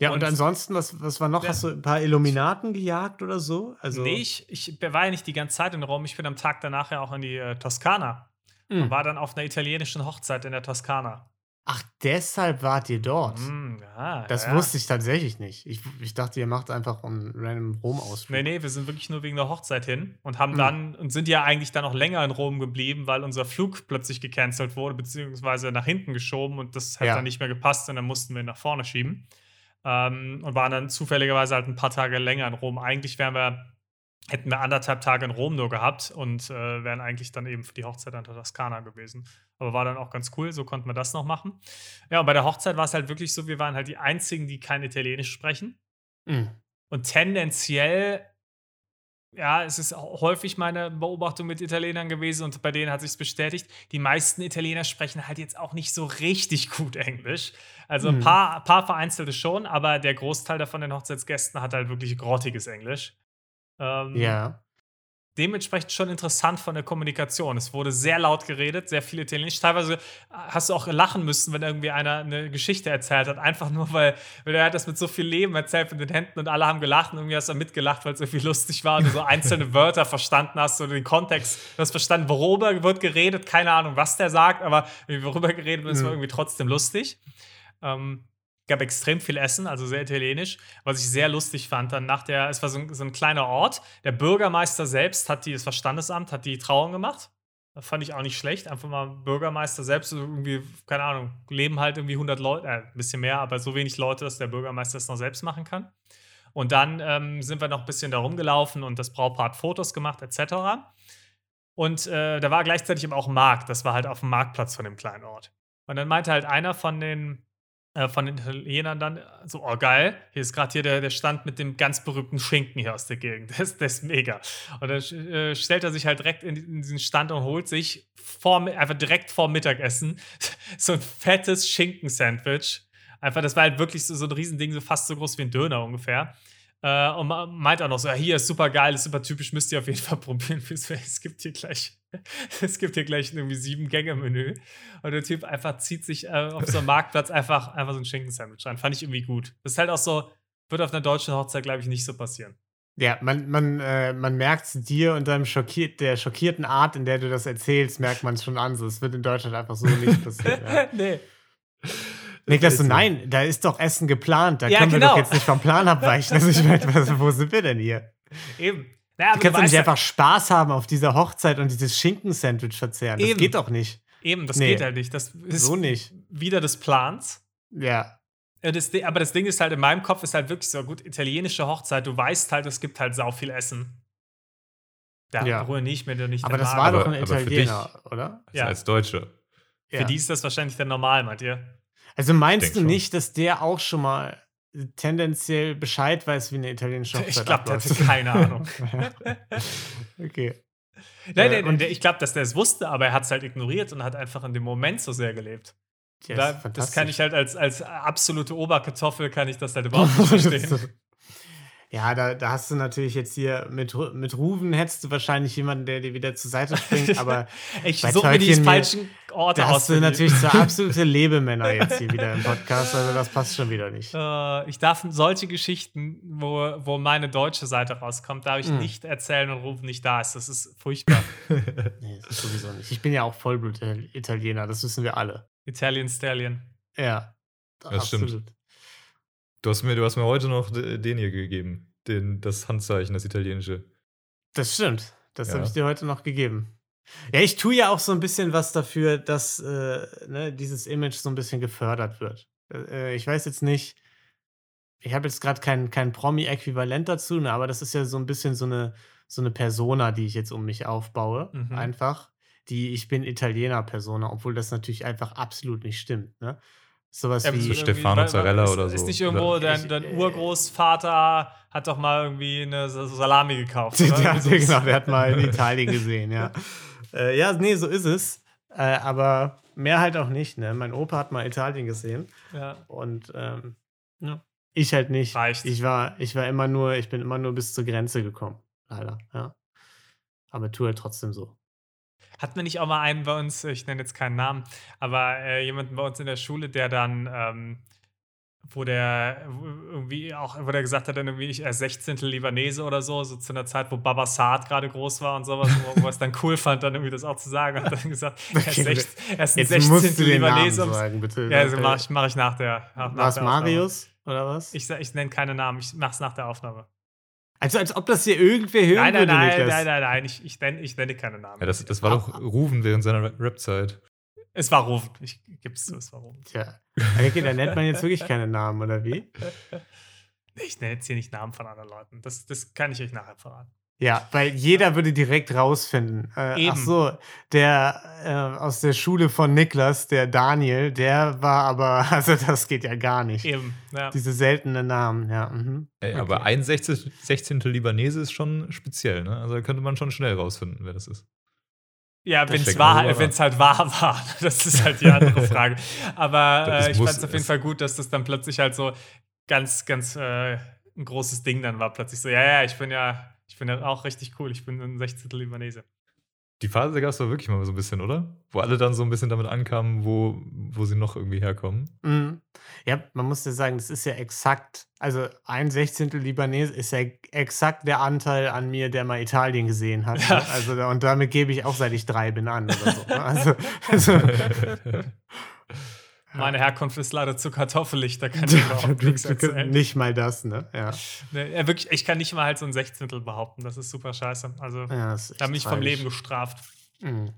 Speaker 1: Ja, und,
Speaker 2: Und-
Speaker 1: ansonsten, was, was war noch? Hast du ein paar Illuminaten gejagt oder so? Also,
Speaker 2: nee, ich, ich war ja nicht die ganze Zeit in Rom. Ich bin am Tag danach ja auch in die äh, Toskana.
Speaker 1: Hm.
Speaker 2: Und war dann auf einer italienischen Hochzeit in der Toskana.
Speaker 1: Ach, deshalb wart ihr dort.
Speaker 2: Mm, ja,
Speaker 1: Das
Speaker 2: ja.
Speaker 1: wusste ich tatsächlich nicht. Ich, ich dachte, ihr macht einfach einen random Rom-Ausflug.
Speaker 2: Nee, nee, wir sind wirklich nur wegen der Hochzeit hin und haben
Speaker 1: Mhm.
Speaker 2: dann und sind ja eigentlich dann noch länger in Rom geblieben, weil unser Flug plötzlich gecancelt wurde, beziehungsweise nach hinten geschoben und das hat
Speaker 1: Ja.
Speaker 2: dann nicht mehr gepasst und dann mussten wir ihn nach vorne schieben. Ähm, und waren dann zufälligerweise halt ein paar Tage länger in Rom. Eigentlich wären wir, hätten wir anderthalb Tage in Rom nur gehabt und äh, wären eigentlich dann eben für die Hochzeit an der Toskana gewesen. Aber war dann auch ganz cool, so konnten wir das noch machen. Ja, und bei der Hochzeit war es halt wirklich so, wir waren halt die einzigen, die kein Italienisch sprechen.
Speaker 1: Mhm.
Speaker 2: Und tendenziell, ja, es ist häufig meine Beobachtung mit Italienern gewesen und bei denen hat sich bestätigt, die meisten Italiener sprechen halt jetzt auch nicht so richtig gut Englisch. Also ein
Speaker 1: Mhm.
Speaker 2: paar, ein paar vereinzelte schon, aber der Großteil davon den Hochzeitsgästen hat halt wirklich grottiges Englisch. Ähm,
Speaker 1: Ja.
Speaker 2: Dementsprechend schon interessant von der Kommunikation. Es wurde sehr laut geredet, sehr viel Italienisch. Teilweise hast du auch lachen müssen, wenn irgendwie einer eine Geschichte erzählt hat, einfach nur, weil, weil er hat das mit so viel Leben erzählt mit den Händen und alle haben gelacht und irgendwie hast du mitgelacht, weil es irgendwie lustig war und du so einzelne Wörter verstanden hast oder den Kontext. Du hast verstanden, worüber wird geredet, keine Ahnung, was der sagt, aber worüber geredet wird, war
Speaker 1: Mhm.
Speaker 2: irgendwie trotzdem lustig. Ähm, gab extrem viel Essen, also sehr italienisch, was ich sehr lustig fand. Dann nach der, es war so ein, so ein kleiner Ort. Der Bürgermeister selbst hat die, das war Standesamt, hat die Trauung gemacht. Das fand ich auch nicht schlecht. Einfach mal Bürgermeister selbst, irgendwie, keine Ahnung, leben halt irgendwie 100 Leute, äh, ein bisschen mehr, aber so wenig Leute, dass der Bürgermeister es noch selbst machen kann. Und dann ähm, sind wir noch ein bisschen da rumgelaufen und das Brautpaar hat Fotos gemacht, etc. Und äh, da war gleichzeitig aber auch ein Markt. Das war halt auf dem Marktplatz von dem kleinen Ort. Und dann meinte halt einer von den, äh, von den Italienern dann so, oh geil, hier ist gerade hier der, der Stand mit dem ganz berühmten Schinken hier aus der Gegend. Das, das ist mega. Und dann äh, stellt er sich halt direkt in, in diesen Stand und holt sich vor, einfach direkt vor Mittagessen so ein fettes Schinken-Sandwich. Einfach, das war halt wirklich so, so ein Riesending, so fast so groß wie ein Döner ungefähr. Äh, und meint auch noch so, ja, hier ist super geil, ist super typisch, müsst ihr auf jeden Fall probieren. Es gibt hier gleich, es gibt hier gleich ein irgendwie sieben Gänge-Menü. Und der Typ einfach zieht sich äh, auf so einem Marktplatz einfach, einfach so ein Schinken-Sandwich rein. Fand ich irgendwie gut. Das ist halt auch so, wird auf einer deutschen Hochzeit, glaube ich, nicht so passieren.
Speaker 1: Ja, man, man, äh, man merkt es dir und deinem schockiert, der schockierten Art, in der du das erzählst, merkt man es schon an. So, es wird in Deutschland einfach so nicht passieren. Ja.
Speaker 2: nee.
Speaker 1: Niklas, so, nein, da ist doch Essen geplant. Da
Speaker 2: Ja,
Speaker 1: können wir
Speaker 2: genau.
Speaker 1: doch jetzt nicht vom Plan abweichen. Also ich meine, was, wo sind wir denn hier?
Speaker 2: Eben. Naja,
Speaker 1: Du kannst doch nicht einfach Spaß haben auf dieser Hochzeit und dieses Schinken-Sandwich verzehren. Das
Speaker 2: Eben.
Speaker 1: geht doch nicht.
Speaker 2: Eben, das
Speaker 1: Nee.
Speaker 2: geht halt nicht. Das ist
Speaker 1: So nicht.
Speaker 2: wieder des Plans.
Speaker 1: Ja.
Speaker 2: Das, aber das Ding ist halt, in meinem Kopf ist halt wirklich so, gut, italienische Hochzeit, du weißt halt, es gibt halt sau viel Essen. Da
Speaker 1: Ja.
Speaker 2: ruiniere ich mir da nicht
Speaker 1: Aber das
Speaker 2: Magen.
Speaker 1: war doch ein
Speaker 3: für
Speaker 1: Italiener, oder?
Speaker 2: Ja.
Speaker 3: Als Deutscher.
Speaker 2: Für
Speaker 1: Ja.
Speaker 2: die ist das wahrscheinlich dann normal, meint ihr?
Speaker 1: Also meinst du
Speaker 3: schon.
Speaker 1: nicht, dass der auch schon mal tendenziell Bescheid weiß, wie eine italienische Hochzeit
Speaker 2: Ich glaube, der hatte keine Ahnung.
Speaker 1: okay.
Speaker 2: Nein,
Speaker 1: Äh,
Speaker 2: nein,
Speaker 1: und-
Speaker 2: der- ich glaube, dass der es wusste, aber er hat es halt ignoriert und hat einfach in dem Moment so sehr gelebt.
Speaker 1: Ja,
Speaker 2: da, das kann ich halt als, als absolute Oberkartoffel, kann ich das halt überhaupt nicht verstehen.
Speaker 1: Ja, da, da hast du natürlich jetzt hier mit, mit Ruven hättest du wahrscheinlich jemanden, der dir wieder zur Seite springt, aber
Speaker 2: Ich
Speaker 1: bei
Speaker 2: suche mir die
Speaker 1: Tolkien mir-
Speaker 2: falschen Orte
Speaker 1: da
Speaker 2: aus.
Speaker 1: hast du
Speaker 2: die.
Speaker 1: natürlich so absolute Lebemänner jetzt hier wieder im Podcast, also das passt schon wieder nicht.
Speaker 2: Äh, ich darf solche Geschichten, wo, wo meine deutsche Seite rauskommt, darf ich
Speaker 1: Mm.
Speaker 2: nicht erzählen und Rufen nicht da ist. Das ist furchtbar.
Speaker 1: Nee, das ist sowieso nicht. Ich bin ja auch Vollblut-Italiener, das wissen wir alle.
Speaker 2: Italian Stallion.
Speaker 1: Ja.
Speaker 3: Das stimmt. Du hast mir, du hast mir heute noch de- den hier gegeben. Den, das Handzeichen, das italienische.
Speaker 1: Das stimmt. Das
Speaker 3: Ja.
Speaker 1: habe ich dir heute noch gegeben. Ja, ich tue ja auch so ein bisschen was dafür, dass äh, ne, dieses Image so ein bisschen gefördert wird. Äh, ich weiß jetzt nicht, ich habe jetzt gerade kein, kein Promi-Äquivalent dazu, ne, aber das ist ja so ein bisschen so eine, so eine Persona, die ich jetzt um mich aufbaue.
Speaker 2: Mhm.
Speaker 1: Einfach. Die Ich bin Italiener-Persona, obwohl das natürlich einfach absolut nicht stimmt. Ne? Sowas
Speaker 2: Ja,
Speaker 1: wie.
Speaker 3: so Stefano Zarella
Speaker 2: ist,
Speaker 3: oder
Speaker 2: Ist
Speaker 3: so.
Speaker 2: nicht irgendwo dein, dein
Speaker 1: äh,
Speaker 2: Urgroßvater hat doch mal irgendwie eine Sa- Salami gekauft. oder?
Speaker 1: der,
Speaker 2: sowas.
Speaker 1: genau, der hat mal in Italien gesehen, ja. äh, ja, nee, so ist es. Äh, aber mehr halt auch nicht, ne? Mein Opa hat mal Italien gesehen
Speaker 2: Ja.
Speaker 1: und ähm, ja. ich halt nicht.
Speaker 2: Reicht.
Speaker 1: Ich war, ich war immer nur, ich bin immer nur bis zur Grenze gekommen. Leider, ja. Aber tue halt trotzdem so.
Speaker 2: Hatten wir nicht auch mal einen bei uns, ich nenne jetzt keinen Namen, aber äh, jemanden bei uns in der Schule, der dann ähm, wo der irgendwie auch, wo der gesagt hat, dann irgendwie ich er 16. Libanese oder so, so zu einer Zeit, wo Baba Saad gerade groß war und sowas, wo, wo er es dann cool fand, dann irgendwie das auch zu sagen. Hat dann gesagt, er ist,
Speaker 1: Okay,
Speaker 2: 16, er ist ein
Speaker 1: Jetzt
Speaker 2: 16.
Speaker 1: musst du den Namen
Speaker 2: Libanese. ums-
Speaker 1: sagen, bitte.
Speaker 2: Ja, also mache ich, mach ich nach der. Nach
Speaker 1: War es. Marius oder was?
Speaker 2: Ich, ich nenne keine Namen, ich mach's nach der Aufnahme.
Speaker 1: Also als ob das hier irgendwer hören
Speaker 2: Nein, nein,
Speaker 1: würde,
Speaker 2: nein,
Speaker 1: Niklas.
Speaker 2: nein, nein, nein, ich, ich, nenne, ich nenne keine Namen.
Speaker 3: Ja, das, das war doch Rufen während seiner Ra- Rap-Zeit.
Speaker 2: es war Rufen, ich gib's zu, es war Rufen.
Speaker 1: Tja. Okay, da nennt man jetzt wirklich keine Namen, oder wie?
Speaker 2: Ich nenne jetzt hier nicht Namen von anderen Leuten. Das, das kann ich euch nachher verraten.
Speaker 1: Ja, weil jeder würde direkt rausfinden. Äh,
Speaker 2: Eben.
Speaker 1: ach so, der äh, aus der Schule von Niklas, der Daniel, der war aber, also das geht ja gar nicht.
Speaker 2: Eben. Ja.
Speaker 1: Diese seltenen Namen, ja. Mhm.
Speaker 3: Ey,
Speaker 1: Okay.
Speaker 3: Aber ein 16. 16. Libanese ist schon speziell, ne? Also da könnte man schon schnell rausfinden, wer das ist.
Speaker 2: Ja, wenn es halt wahr war. Das ist halt die andere Frage. Aber äh, ich fand es auf jeden. Fall gut, dass das dann plötzlich halt so ganz, ganz äh, ein großes Ding dann war. Plötzlich so, ja, ja, ich bin ja, ich bin ja auch richtig cool. Ich bin ein 16. Libanese.
Speaker 3: Die Phase gab es doch wirklich mal so ein bisschen, oder? Wo alle dann so ein bisschen damit ankamen, wo, wo sie noch irgendwie herkommen.
Speaker 1: Mhm. Ja, man muss ja sagen, das ist ja exakt, also ein Sechzehntel Libanese ist ja exakt der Anteil an mir, der mal Italien gesehen hat.
Speaker 2: Ja.
Speaker 1: Ne? Also, da- und damit gebe ich auch, seit ich drei bin, an oder so. ne? Also, also
Speaker 2: Meine Herkunft ist leider zu kartoffelig, da kann ich überhaupt nichts erzählen.
Speaker 1: nicht mal das, ne? Ja.
Speaker 2: Nee, wirklich, ich kann nicht mal halt so ein Sechzehntel behaupten. Das ist super scheiße. Also,
Speaker 1: ja das ist
Speaker 2: da bin ich vom. Leben gestraft.
Speaker 1: Mhm.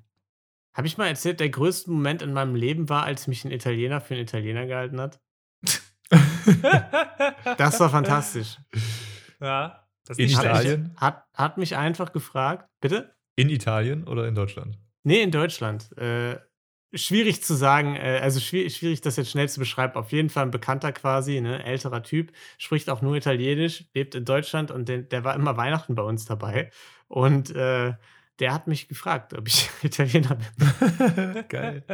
Speaker 1: Habe ich mal erzählt, der größte Moment in meinem Leben war, als mich ein Italiener für einen Italiener gehalten hat? Das war fantastisch.
Speaker 2: ja, das ist
Speaker 3: In. Italien?
Speaker 1: Hat, hat mich einfach gefragt, bitte?
Speaker 3: In Italien oder in Deutschland?
Speaker 1: Nee, in Deutschland. Äh, schwierig zu sagen, äh, also schwierig, das jetzt schnell zu beschreiben. Auf jeden Fall ein Bekannter quasi, ne, älterer Typ, spricht auch nur Italienisch, lebt in Deutschland und der, der war immer Weihnachten bei uns dabei. Und äh, der hat mich gefragt, ob ich Italiener bin.
Speaker 3: Geil.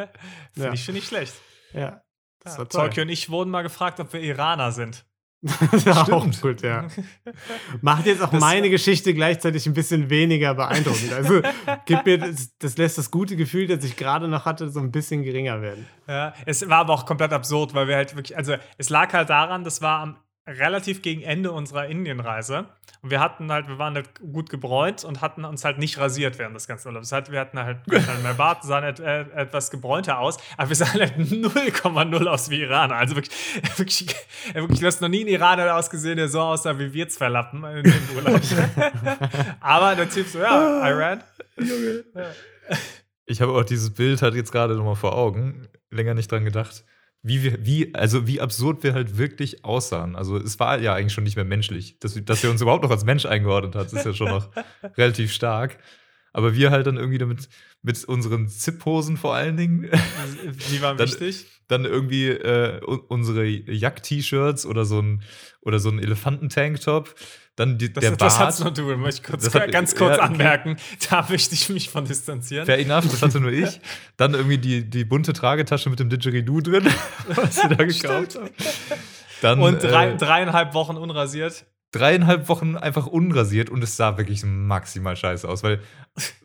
Speaker 2: Finde
Speaker 1: Ja.
Speaker 2: ich schon nicht schlecht.
Speaker 1: Ja, das
Speaker 2: Ja,
Speaker 1: war toll.
Speaker 2: Zolke und ich wurden mal gefragt, ob wir Iraner sind.
Speaker 1: Das war auch gut, ja. Macht jetzt auch
Speaker 2: Das-
Speaker 1: meine Geschichte gleichzeitig ein bisschen weniger beeindruckend. Also gibt mir das, das lässt das gute Gefühl, das ich gerade noch hatte, so ein bisschen geringer werden.
Speaker 2: Ja, es war aber auch komplett absurd, weil wir halt wirklich, also es lag halt daran, das war am relativ gegen Ende unserer Indienreise und wir hatten halt, wir waren halt gut gebräunt und hatten uns halt nicht rasiert während des ganzen Urlaubs. Heißt, wir hatten halt, wir hatten halt mehr Bart, sahen et, äh, etwas gebräunter aus, aber wir sahen halt 0,0 aus wie Iraner. Also wirklich, wirklich, wirklich, du hast noch nie einen Iraner ausgesehen, der so aussah wie wir zwei Lappen in dem Urlaub. aber der Typ so, ja, Iran.
Speaker 3: Ich habe auch dieses Bild halt jetzt gerade nochmal vor Augen, länger nicht dran gedacht, wie wir, wie, also wie absurd wir halt wirklich aussahen. Also es war ja eigentlich schon nicht mehr menschlich. Dass, wir- dass er uns überhaupt noch als Mensch eingeordnet hat, ist ja schon noch relativ stark. Aber wir halt dann irgendwie damit mit unseren Zip-Hosen vor allen Dingen,
Speaker 2: Die waren
Speaker 3: Dann-
Speaker 2: wichtig.
Speaker 3: dann irgendwie äh, unsere Jack-T-Shirts oder so ein oder so ein Elefantentanktop, dann die,
Speaker 2: Das,
Speaker 3: der
Speaker 2: das
Speaker 3: Bart.
Speaker 2: hat's nur du, möchte ich kurz,
Speaker 3: Das hat-
Speaker 2: ganz kurz
Speaker 3: ja, okay.
Speaker 2: anmerken. Da möchte ich mich von distanzieren.
Speaker 3: Fair enough, das hatte nur ich. Dann irgendwie die, die bunte Tragetasche mit dem Didgeridoo drin, was wir da gekauft haben. Dann
Speaker 2: Und drei,
Speaker 3: äh,
Speaker 2: dreieinhalb Wochen unrasiert.
Speaker 3: dreieinhalb Wochen einfach unrasiert und es sah wirklich maximal scheiße aus, weil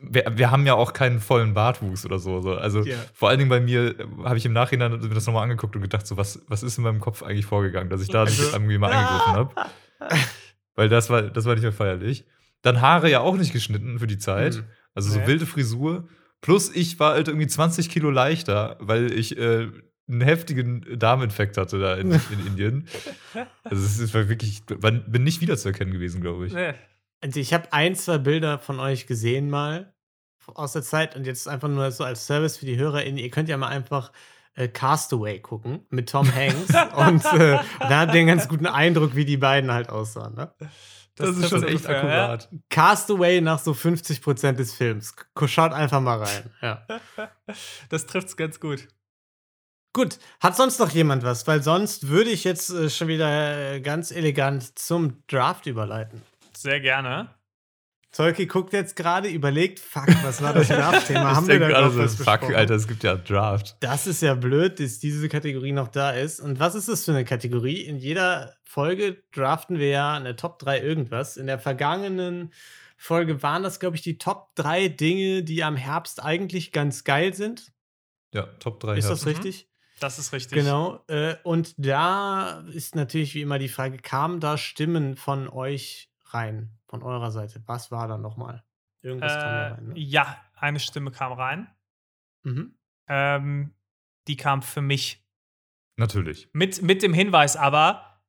Speaker 3: wir, wir haben ja auch keinen vollen Bartwuchs oder so. so. Also
Speaker 1: Ja.
Speaker 3: vor allen Dingen bei mir äh, habe ich im Nachhinein mir das nochmal angeguckt und gedacht, so was, was ist in meinem Kopf eigentlich vorgegangen, dass ich da nicht
Speaker 1: Also-
Speaker 3: irgendwie mal angegriffen habe. Weil das war, das war nicht mehr feierlich. Dann Haare ja auch nicht geschnitten für die Zeit.
Speaker 1: Mhm.
Speaker 3: Also so
Speaker 2: Nee.
Speaker 3: wilde Frisur. Plus ich war halt irgendwie 20 Kilo leichter, weil ich äh, einen heftigen Darminfekt hatte da in, in Indien. Also es ist wirklich, man- bin nicht wiederzuerkennen gewesen, glaube ich.
Speaker 2: Nee.
Speaker 1: Also ich habe ein, zwei Bilder von euch gesehen mal aus der Zeit und jetzt einfach nur so als Service für die HörerInnen. Ihr könnt ja mal einfach äh, Castaway gucken mit Tom Hanks und äh, da ihr einen ganz guten Eindruck, wie die beiden halt aussahen. Ne?
Speaker 3: Das, ist
Speaker 2: trifft
Speaker 3: schon echt
Speaker 2: ungefähr,
Speaker 3: akkurat.
Speaker 1: Castaway nach so 50% des Films. Schaut einfach mal rein. Ja.
Speaker 2: Ja. Das trifft's ganz gut.
Speaker 1: Gut, hat sonst noch jemand was? Weil sonst würde ich jetzt äh, schon wieder äh, ganz elegant zum Draft überleiten.
Speaker 2: Sehr gerne.
Speaker 1: Zolki guckt jetzt gerade, überlegt, fuck, was war das Draft-Thema? Haben wir da
Speaker 3: gerade
Speaker 1: was
Speaker 3: fuck,
Speaker 1: besprochen?
Speaker 3: Alter, es gibt ja Draft.
Speaker 1: Das ist ja blöd, dass diese Kategorie noch da ist. Und was ist das für eine Kategorie? In jeder Folge draften wir ja eine Top 3 irgendwas. In der vergangenen Folge waren das, glaube ich, die Top 3 Dinge, die am Herbst eigentlich ganz geil sind.
Speaker 3: Ja, Top 3.
Speaker 1: Ist das
Speaker 2: Mhm.
Speaker 1: richtig?
Speaker 2: Das ist richtig.
Speaker 1: Genau. Äh, und da ist natürlich wie immer die Frage: Kamen da Stimmen von euch rein? Von eurer Seite? Was war da nochmal? Irgendwas kam da
Speaker 2: Äh,
Speaker 1: rein, ne?
Speaker 2: ja, eine Stimme kam rein.
Speaker 1: Mhm.
Speaker 2: Ähm, die kam für mich.
Speaker 3: Natürlich.
Speaker 2: Mit, mit dem Hinweis aber,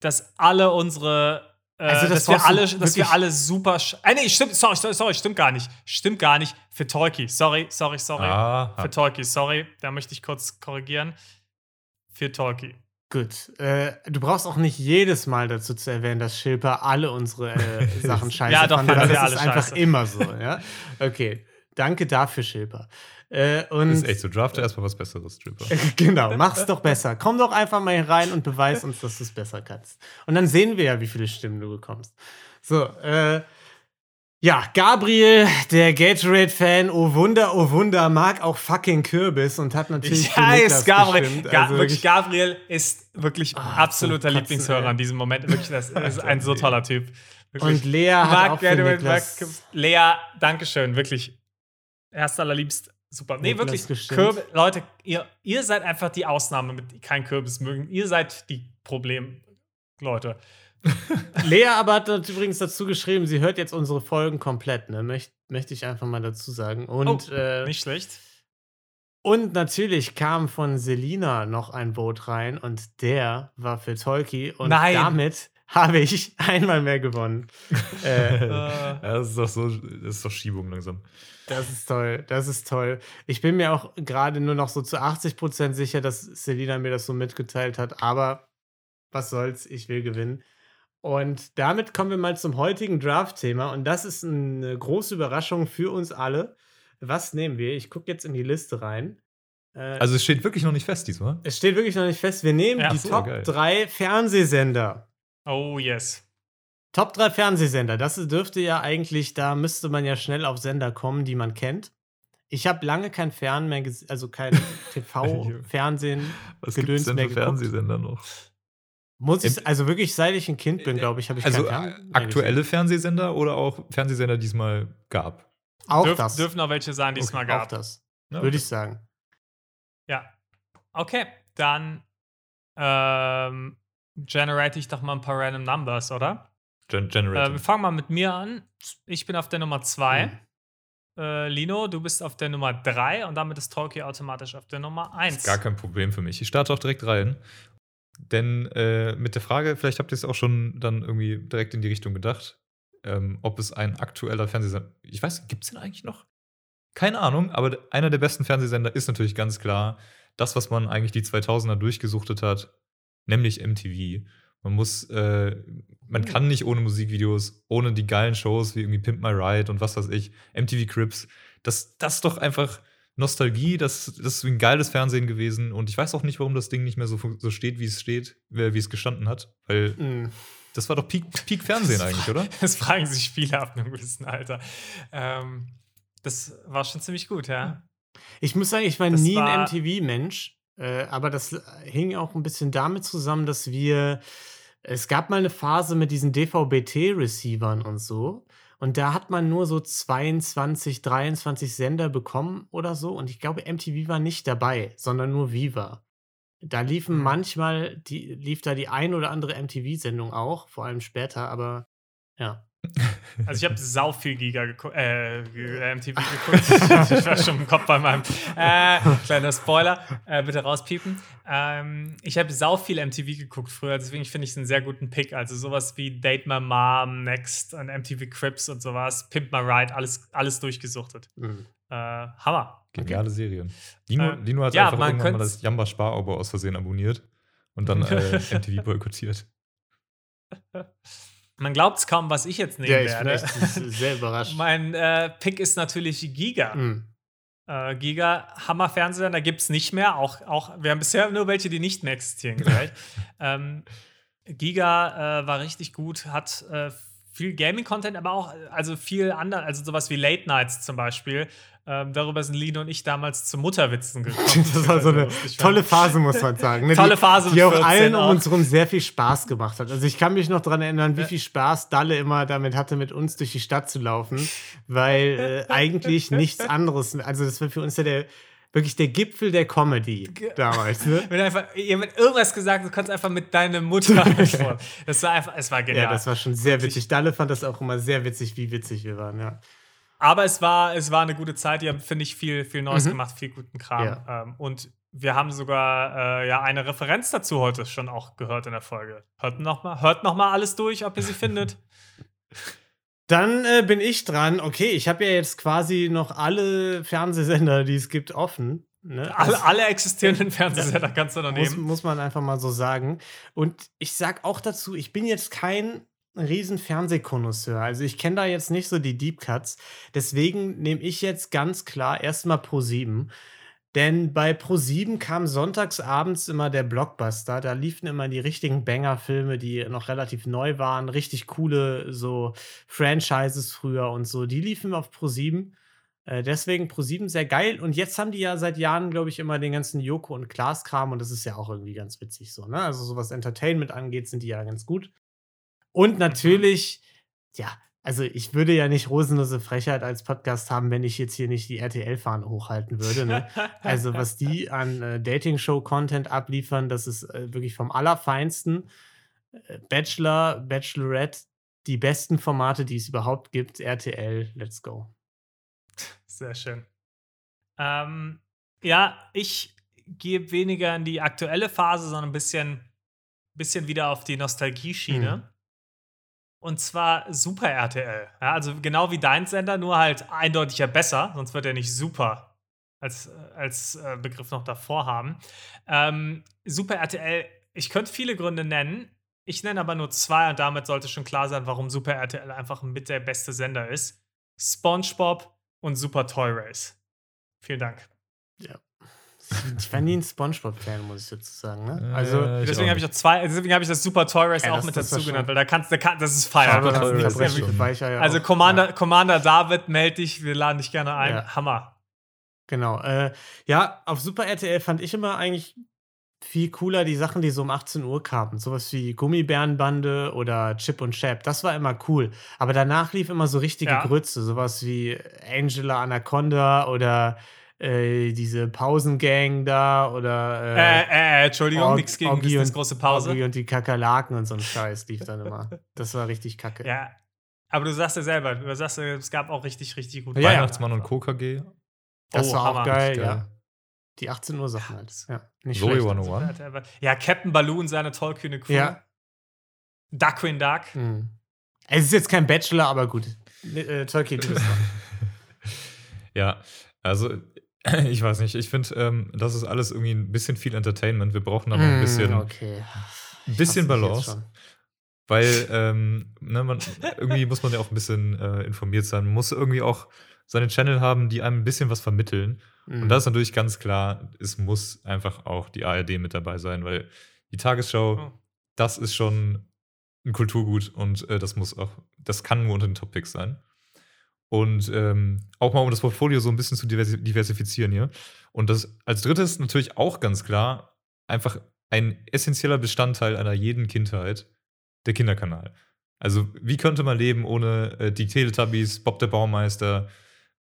Speaker 2: dass alle unsere. Äh,
Speaker 1: Also, das
Speaker 2: dass, wir alle, dass wir alle super. sch- Äh, nee, stimmt, sorry, sorry, sorry, stimmt gar nicht. Stimmt gar nicht. Für Tolki. Sorry, sorry, sorry.
Speaker 3: Aha.
Speaker 2: Für Tolki, sorry. Da möchte ich kurz korrigieren. Für Tolki.
Speaker 1: Gut. Äh, du brauchst auch nicht jedes Mal dazu zu erwähnen, dass Schilper alle unsere äh, Sachen scheiße
Speaker 2: Ja, doch,
Speaker 1: fand, das ist einfach
Speaker 2: scheiße.
Speaker 1: immer so, ja? Okay. Danke dafür, Schilper. Äh, und
Speaker 3: ist echt so. Drafte erstmal was Besseres, Tripper.
Speaker 1: genau, mach's doch besser. Komm doch einfach mal hier rein und beweis uns, dass du es besser kannst. Und dann sehen wir ja, wie viele Stimmen du bekommst. So, äh, ja, Gabriel, der Gatorade-Fan, oh Wunder, oh Wunder, mag auch fucking Kürbis und hat natürlich Niklas
Speaker 2: weiß, Gabriel. Ga
Speaker 1: Also
Speaker 2: wirklich, Gabriel ist wirklich
Speaker 1: Ah,
Speaker 2: absoluter
Speaker 1: zum Kotzen,
Speaker 2: Lieblingshörer
Speaker 1: ey.
Speaker 2: in diesem Moment. Wirklich, das ist ein so toller Typ. Wirklich.
Speaker 1: Und Lea hat
Speaker 2: Mark
Speaker 1: auch
Speaker 2: Gatorade, Mark- Lea, Dankeschön, wirklich. Erst allerliebst. Super. Nee,
Speaker 1: Niklas
Speaker 2: wirklich. Kürbis, Leute, ihr, ihr seid einfach die Ausnahme mit kein Kürbis mögen. Ihr seid die Problem-Leute.
Speaker 1: Lea aber hat übrigens dazu geschrieben, sie hört jetzt unsere Folgen komplett, ne? Möcht, möchte ich einfach mal dazu sagen. Und,
Speaker 2: Oh,
Speaker 1: äh,
Speaker 2: Nicht schlecht.
Speaker 1: und natürlich kam von Selina noch ein Vote rein und der war für Tolki und
Speaker 2: Nein.
Speaker 1: damit habe ich einmal mehr gewonnen. äh,
Speaker 3: ja, das ist doch so, das ist doch Schiebung langsam.
Speaker 1: das ist toll, das ist toll. Ich bin mir auch gerade nur noch so zu 80% sicher, dass Selina mir das so mitgeteilt hat, aber was soll's, ich will gewinnen. Und damit kommen wir mal zum heutigen Draft-Thema. Und das ist eine große Überraschung für uns alle. Was nehmen wir? Ich gucke jetzt in die Liste rein. Äh,
Speaker 3: Also es steht wirklich noch nicht fest diesmal.
Speaker 1: es steht wirklich noch nicht fest. Wir nehmen
Speaker 2: Ja,
Speaker 1: die
Speaker 3: so,
Speaker 1: Top
Speaker 3: geil.
Speaker 1: 3 Fernsehsender.
Speaker 2: Oh, yes.
Speaker 1: Top 3 Fernsehsender. Das dürfte ja eigentlich, da müsste man ja schnell auf Sender kommen, die man kennt. Ich habe lange kein Fern mehr, also kein TV, Fernsehen.
Speaker 3: Was
Speaker 1: Gedöns
Speaker 3: gibt's denn
Speaker 1: mehr
Speaker 3: für
Speaker 1: geguckt?
Speaker 3: Fernsehsender noch?
Speaker 1: Muss ich, also wirklich, seit ich ein Kind bin, glaube ich, habe ich
Speaker 3: Also
Speaker 1: kein
Speaker 3: äh, aktuelle Fernsehsender oder auch Fernsehsender, die es mal gab?
Speaker 1: gesehen. Auch
Speaker 2: Dürf,
Speaker 1: das.
Speaker 2: Dürfen auch welche sein, die es
Speaker 1: Okay,
Speaker 2: mal
Speaker 1: Auch
Speaker 2: gab.
Speaker 1: das,
Speaker 3: Ja,
Speaker 1: würde
Speaker 3: okay.
Speaker 1: ich sagen.
Speaker 2: Ja. Okay, dann ähm, generate ich doch mal ein paar random Numbers, oder?
Speaker 3: Gen
Speaker 2: Äh, wir fangen mal mit mir an. Ich bin auf der Nummer 2.
Speaker 1: Hm.
Speaker 2: Äh, Lino, du bist auf der Nummer 3 und damit ist Tolki automatisch auf der Nummer 1.
Speaker 3: Gar kein Problem für mich. Ich starte auch direkt rein. Denn äh, mit der Frage, vielleicht habt ihr es auch schon dann irgendwie direkt in die Richtung gedacht, ähm, ob es ein aktueller Fernsehsender. Ich weiß, gibt es den eigentlich noch? Keine Ahnung, aber einer der besten Fernsehsender ist natürlich ganz klar das, was man eigentlich die 2000er durchgesuchtet hat, nämlich MTV. Man muss, äh, man kann nicht ohne Musikvideos, ohne die geilen Shows wie irgendwie Pimp My Ride und was weiß ich, MTV Crips. Das, das ist doch einfach Nostalgie, das, das ist ein geiles Fernsehen gewesen und ich weiß auch nicht, warum das Ding nicht mehr so, so steht, wie es steht, äh, wie es gestanden hat, weil
Speaker 1: Hm.
Speaker 3: das war doch Peak, Peak Fernsehen eigentlich, oder?
Speaker 2: Das fragen sich viele ab einem gewissen Alter. Ähm, das war schon ziemlich gut, ja.
Speaker 1: Ich muss sagen, ich war
Speaker 2: Das
Speaker 1: nie
Speaker 2: war-
Speaker 1: ein MTV-Mensch, äh, aber das hing auch ein bisschen damit zusammen, dass wir. Es gab mal eine Phase mit diesen DVB-T-Receivern und so. Und da hat man nur so 22, 23 Sender bekommen oder so. Und ich glaube, MTV war nicht dabei, sondern nur Viva. Da liefen
Speaker 2: Mhm.
Speaker 1: manchmal, die, lief da die ein oder andere MTV-Sendung auch, vor allem später, aber ja.
Speaker 2: Also ich habe sau viel Giga geguckt, äh, äh, MTV geguckt. ich war schon im Kopf bei meinem. Äh, kleiner Spoiler, äh, bitte rauspiepen. Ähm, ich habe sau viel MTV geguckt früher, deswegen finde ich es einen sehr guten Pick. Also sowas wie Date My Mom, Next und MTV Crips und sowas, Pimp My Ride, alles, alles durchgesuchtet.
Speaker 1: Hm.
Speaker 2: Äh, Hammer.
Speaker 3: Geniale Serien. Dino,
Speaker 2: Äh,
Speaker 3: Dino hat
Speaker 2: ja,
Speaker 3: einfach irgendwann mal das Jamba Sparabo aus Versehen abonniert und dann äh, MTV boykottiert.
Speaker 2: Man glaubt es kaum, was ich jetzt nehmen
Speaker 1: Ja, ich
Speaker 2: werde.
Speaker 1: echt sehr überrascht.
Speaker 2: mein äh, Pick ist natürlich Giga.
Speaker 1: Hm.
Speaker 2: Äh, Giga, Hammer Fernseher, da gibt es nicht mehr. Auch, auch, wir haben bisher nur welche, die nicht mehr existieren gleich. ähm, Giga äh, war richtig gut, hat äh, viel Gaming-Content, aber auch also viel andere, also sowas wie Late Nights zum Beispiel. Ähm, darüber sind Lino und ich damals zu Mutterwitzen gekommen.
Speaker 1: Das war so eine
Speaker 2: lustig
Speaker 1: tolle. Phase, muss man sagen. ne?
Speaker 2: Tolle
Speaker 1: die,
Speaker 2: Phase mit
Speaker 1: Die auch
Speaker 2: 14
Speaker 1: allen um
Speaker 2: auch.
Speaker 1: uns herum sehr viel Spaß gemacht hat. Also ich kann mich noch daran erinnern, wie viel Spaß Dalle immer damit hatte, mit uns durch die Stadt zu laufen, weil äh, eigentlich nichts anderes, also das war für uns ja der, wirklich der Gipfel der Comedy damals. Ne?
Speaker 2: Wenn einfach jemand irgendwas gesagt, du kannst einfach mit deiner Mutter antworten. Das war einfach, es war genial.
Speaker 1: Ja, das war schon sehr witzig. Dalle fand das auch immer sehr witzig, wie witzig wir waren, ja.
Speaker 2: Aber es war, es war eine gute Zeit. Die haben, finde ich, viel, viel Neues
Speaker 1: Mhm.
Speaker 2: gemacht, viel guten Kram.
Speaker 1: Ja.
Speaker 2: Ähm, und wir haben sogar äh, ja eine Referenz dazu heute schon auch gehört in der Folge. Hört noch mal, hört noch mal alles durch, ob ihr sie findet.
Speaker 1: Dann äh, bin ich dran. Okay, ich habe ja jetzt quasi noch alle Fernsehsender, die es gibt, offen. Ne?
Speaker 2: alle,
Speaker 1: Das-
Speaker 2: alle existierenden Fernsehsender kannst du
Speaker 1: muss,
Speaker 2: nehmen.
Speaker 1: muss man einfach mal so sagen. Und ich sag auch dazu, ich bin jetzt kein riesen Fernsehkonnoisseur. Also ich kenne da jetzt nicht so die Deep Cuts. Deswegen nehme ich jetzt ganz klar erstmal Pro 7. Denn bei Pro 7 kam sonntags abends immer der Blockbuster. Da liefen immer die richtigen Banger-Filme, die noch relativ neu waren. Richtig coole so Franchises früher und so. Die liefen auf Pro 7. Äh, deswegen Pro 7 sehr geil. Und jetzt haben die ja seit Jahren, glaube ich, immer den ganzen Joko und Klaas-Kram und das ist ja auch irgendwie ganz witzig so, ne? Also, so was Entertainment angeht, sind die ja ganz gut. Und natürlich, ja, also ich würde ja nicht rosenlose Frechheit als Podcast haben, wenn ich jetzt hier nicht die RTL-Fahne hochhalten würde. Ne? Also, was die an äh, Dating-Show-Content abliefern, das ist äh, wirklich vom Allerfeinsten. Äh, Bachelor, Bachelorette, die besten Formate, die es überhaupt gibt. RTL, let's go.
Speaker 2: Sehr schön. Ähm, ja, ich gehe weniger in die aktuelle Phase, sondern ein bisschen, bisschen wieder auf die Nostalgie-Schiene.
Speaker 1: Mhm.
Speaker 2: Und zwar Super RTL. Ja, also genau wie dein Sender, nur halt eindeutiger besser, sonst wird er nicht super als, als äh, Begriff noch davor haben. Ähm, Super RTL, ich könnte viele Gründe nennen. Ich nenne aber nur zwei und damit sollte schon klar sein, warum Super RTL einfach mit der beste Sender ist. SpongeBob und Super Toy Race. Vielen Dank.
Speaker 1: Ich war nie ein Spongebob-Fan, muss ich dazu sagen. Ne? Also,
Speaker 3: Äh,
Speaker 2: deswegen habe ich auch zwei, deswegen habe ich das Super Toy Race
Speaker 1: Ja,
Speaker 2: auch mit dazu genannt, weil da kannst, da kann, das ist
Speaker 1: das, das, das, ich ja
Speaker 2: Also Commander,
Speaker 1: Ja,
Speaker 2: Commander David, meld dich, wir laden dich gerne ein.
Speaker 1: Ja.
Speaker 2: Hammer.
Speaker 1: genau. Äh, ja, auf Super RTL fand ich immer eigentlich viel cooler die Sachen, die so um 18 Uhr kamen. Sowas wie Gummibärenbande oder Chip und Chap. Das war immer cool. Aber danach lief immer so richtige
Speaker 2: Ja.
Speaker 1: Grütze. Sowas wie Angela Anaconda oder äh, diese Pausengang da oder
Speaker 2: Äh, äh, Entschuldigung,
Speaker 1: Org-
Speaker 2: nichts gegen
Speaker 1: Orgi
Speaker 2: Disneys
Speaker 1: und-
Speaker 2: große Pause.
Speaker 1: Oggi und die Kakerlaken und so ein Scheiß lief dann immer. Das war richtig kacke.
Speaker 2: Ja. Aber du sagst ja selber, du sagst ja, es gab auch richtig, richtig gute
Speaker 1: Ja, ja.
Speaker 3: Weihnachtsmann und Co. KG.
Speaker 1: Das
Speaker 2: Oh,
Speaker 1: war auch
Speaker 2: Hammer.
Speaker 1: geil,
Speaker 3: geil.
Speaker 1: ja. Die 18 Uhr Sachen halt. Ja, nicht
Speaker 3: Zoe
Speaker 1: schlecht.
Speaker 3: 101.
Speaker 2: Ja, Captain Baloo und seine tollkühne Crew.
Speaker 1: Ja.
Speaker 2: Duckwing Duck.
Speaker 1: Hm. Es ist jetzt kein Bachelor, aber gut. Äh, Tolkien, du bist.
Speaker 3: Ja, also ich weiß nicht. Ich finde, ähm, das ist alles irgendwie ein bisschen viel Entertainment. Wir brauchen aber ein bisschen,
Speaker 1: Hm, okay.
Speaker 3: ein bisschen Balance. Weil ähm, ne, man, irgendwie muss man ja auch ein bisschen äh, informiert sein. Man muss irgendwie auch seine Channel haben, die einem ein bisschen was vermitteln.
Speaker 1: Hm.
Speaker 3: Und da ist natürlich ganz klar, es muss einfach auch die ARD mit dabei sein, weil die Tagesschau,
Speaker 2: Oh.
Speaker 3: das ist schon ein Kulturgut und äh, das muss auch, das kann nur unter den Top-Picks sein. Und ähm, auch mal um das Portfolio so ein bisschen zu diversi diversifizieren hier. Und das als drittes natürlich auch ganz klar einfach ein essentieller Bestandteil einer jeden Kindheit, der Kinderkanal. Also, wie könnte man leben ohne äh, die Teletubbies, Bob der Baumeister,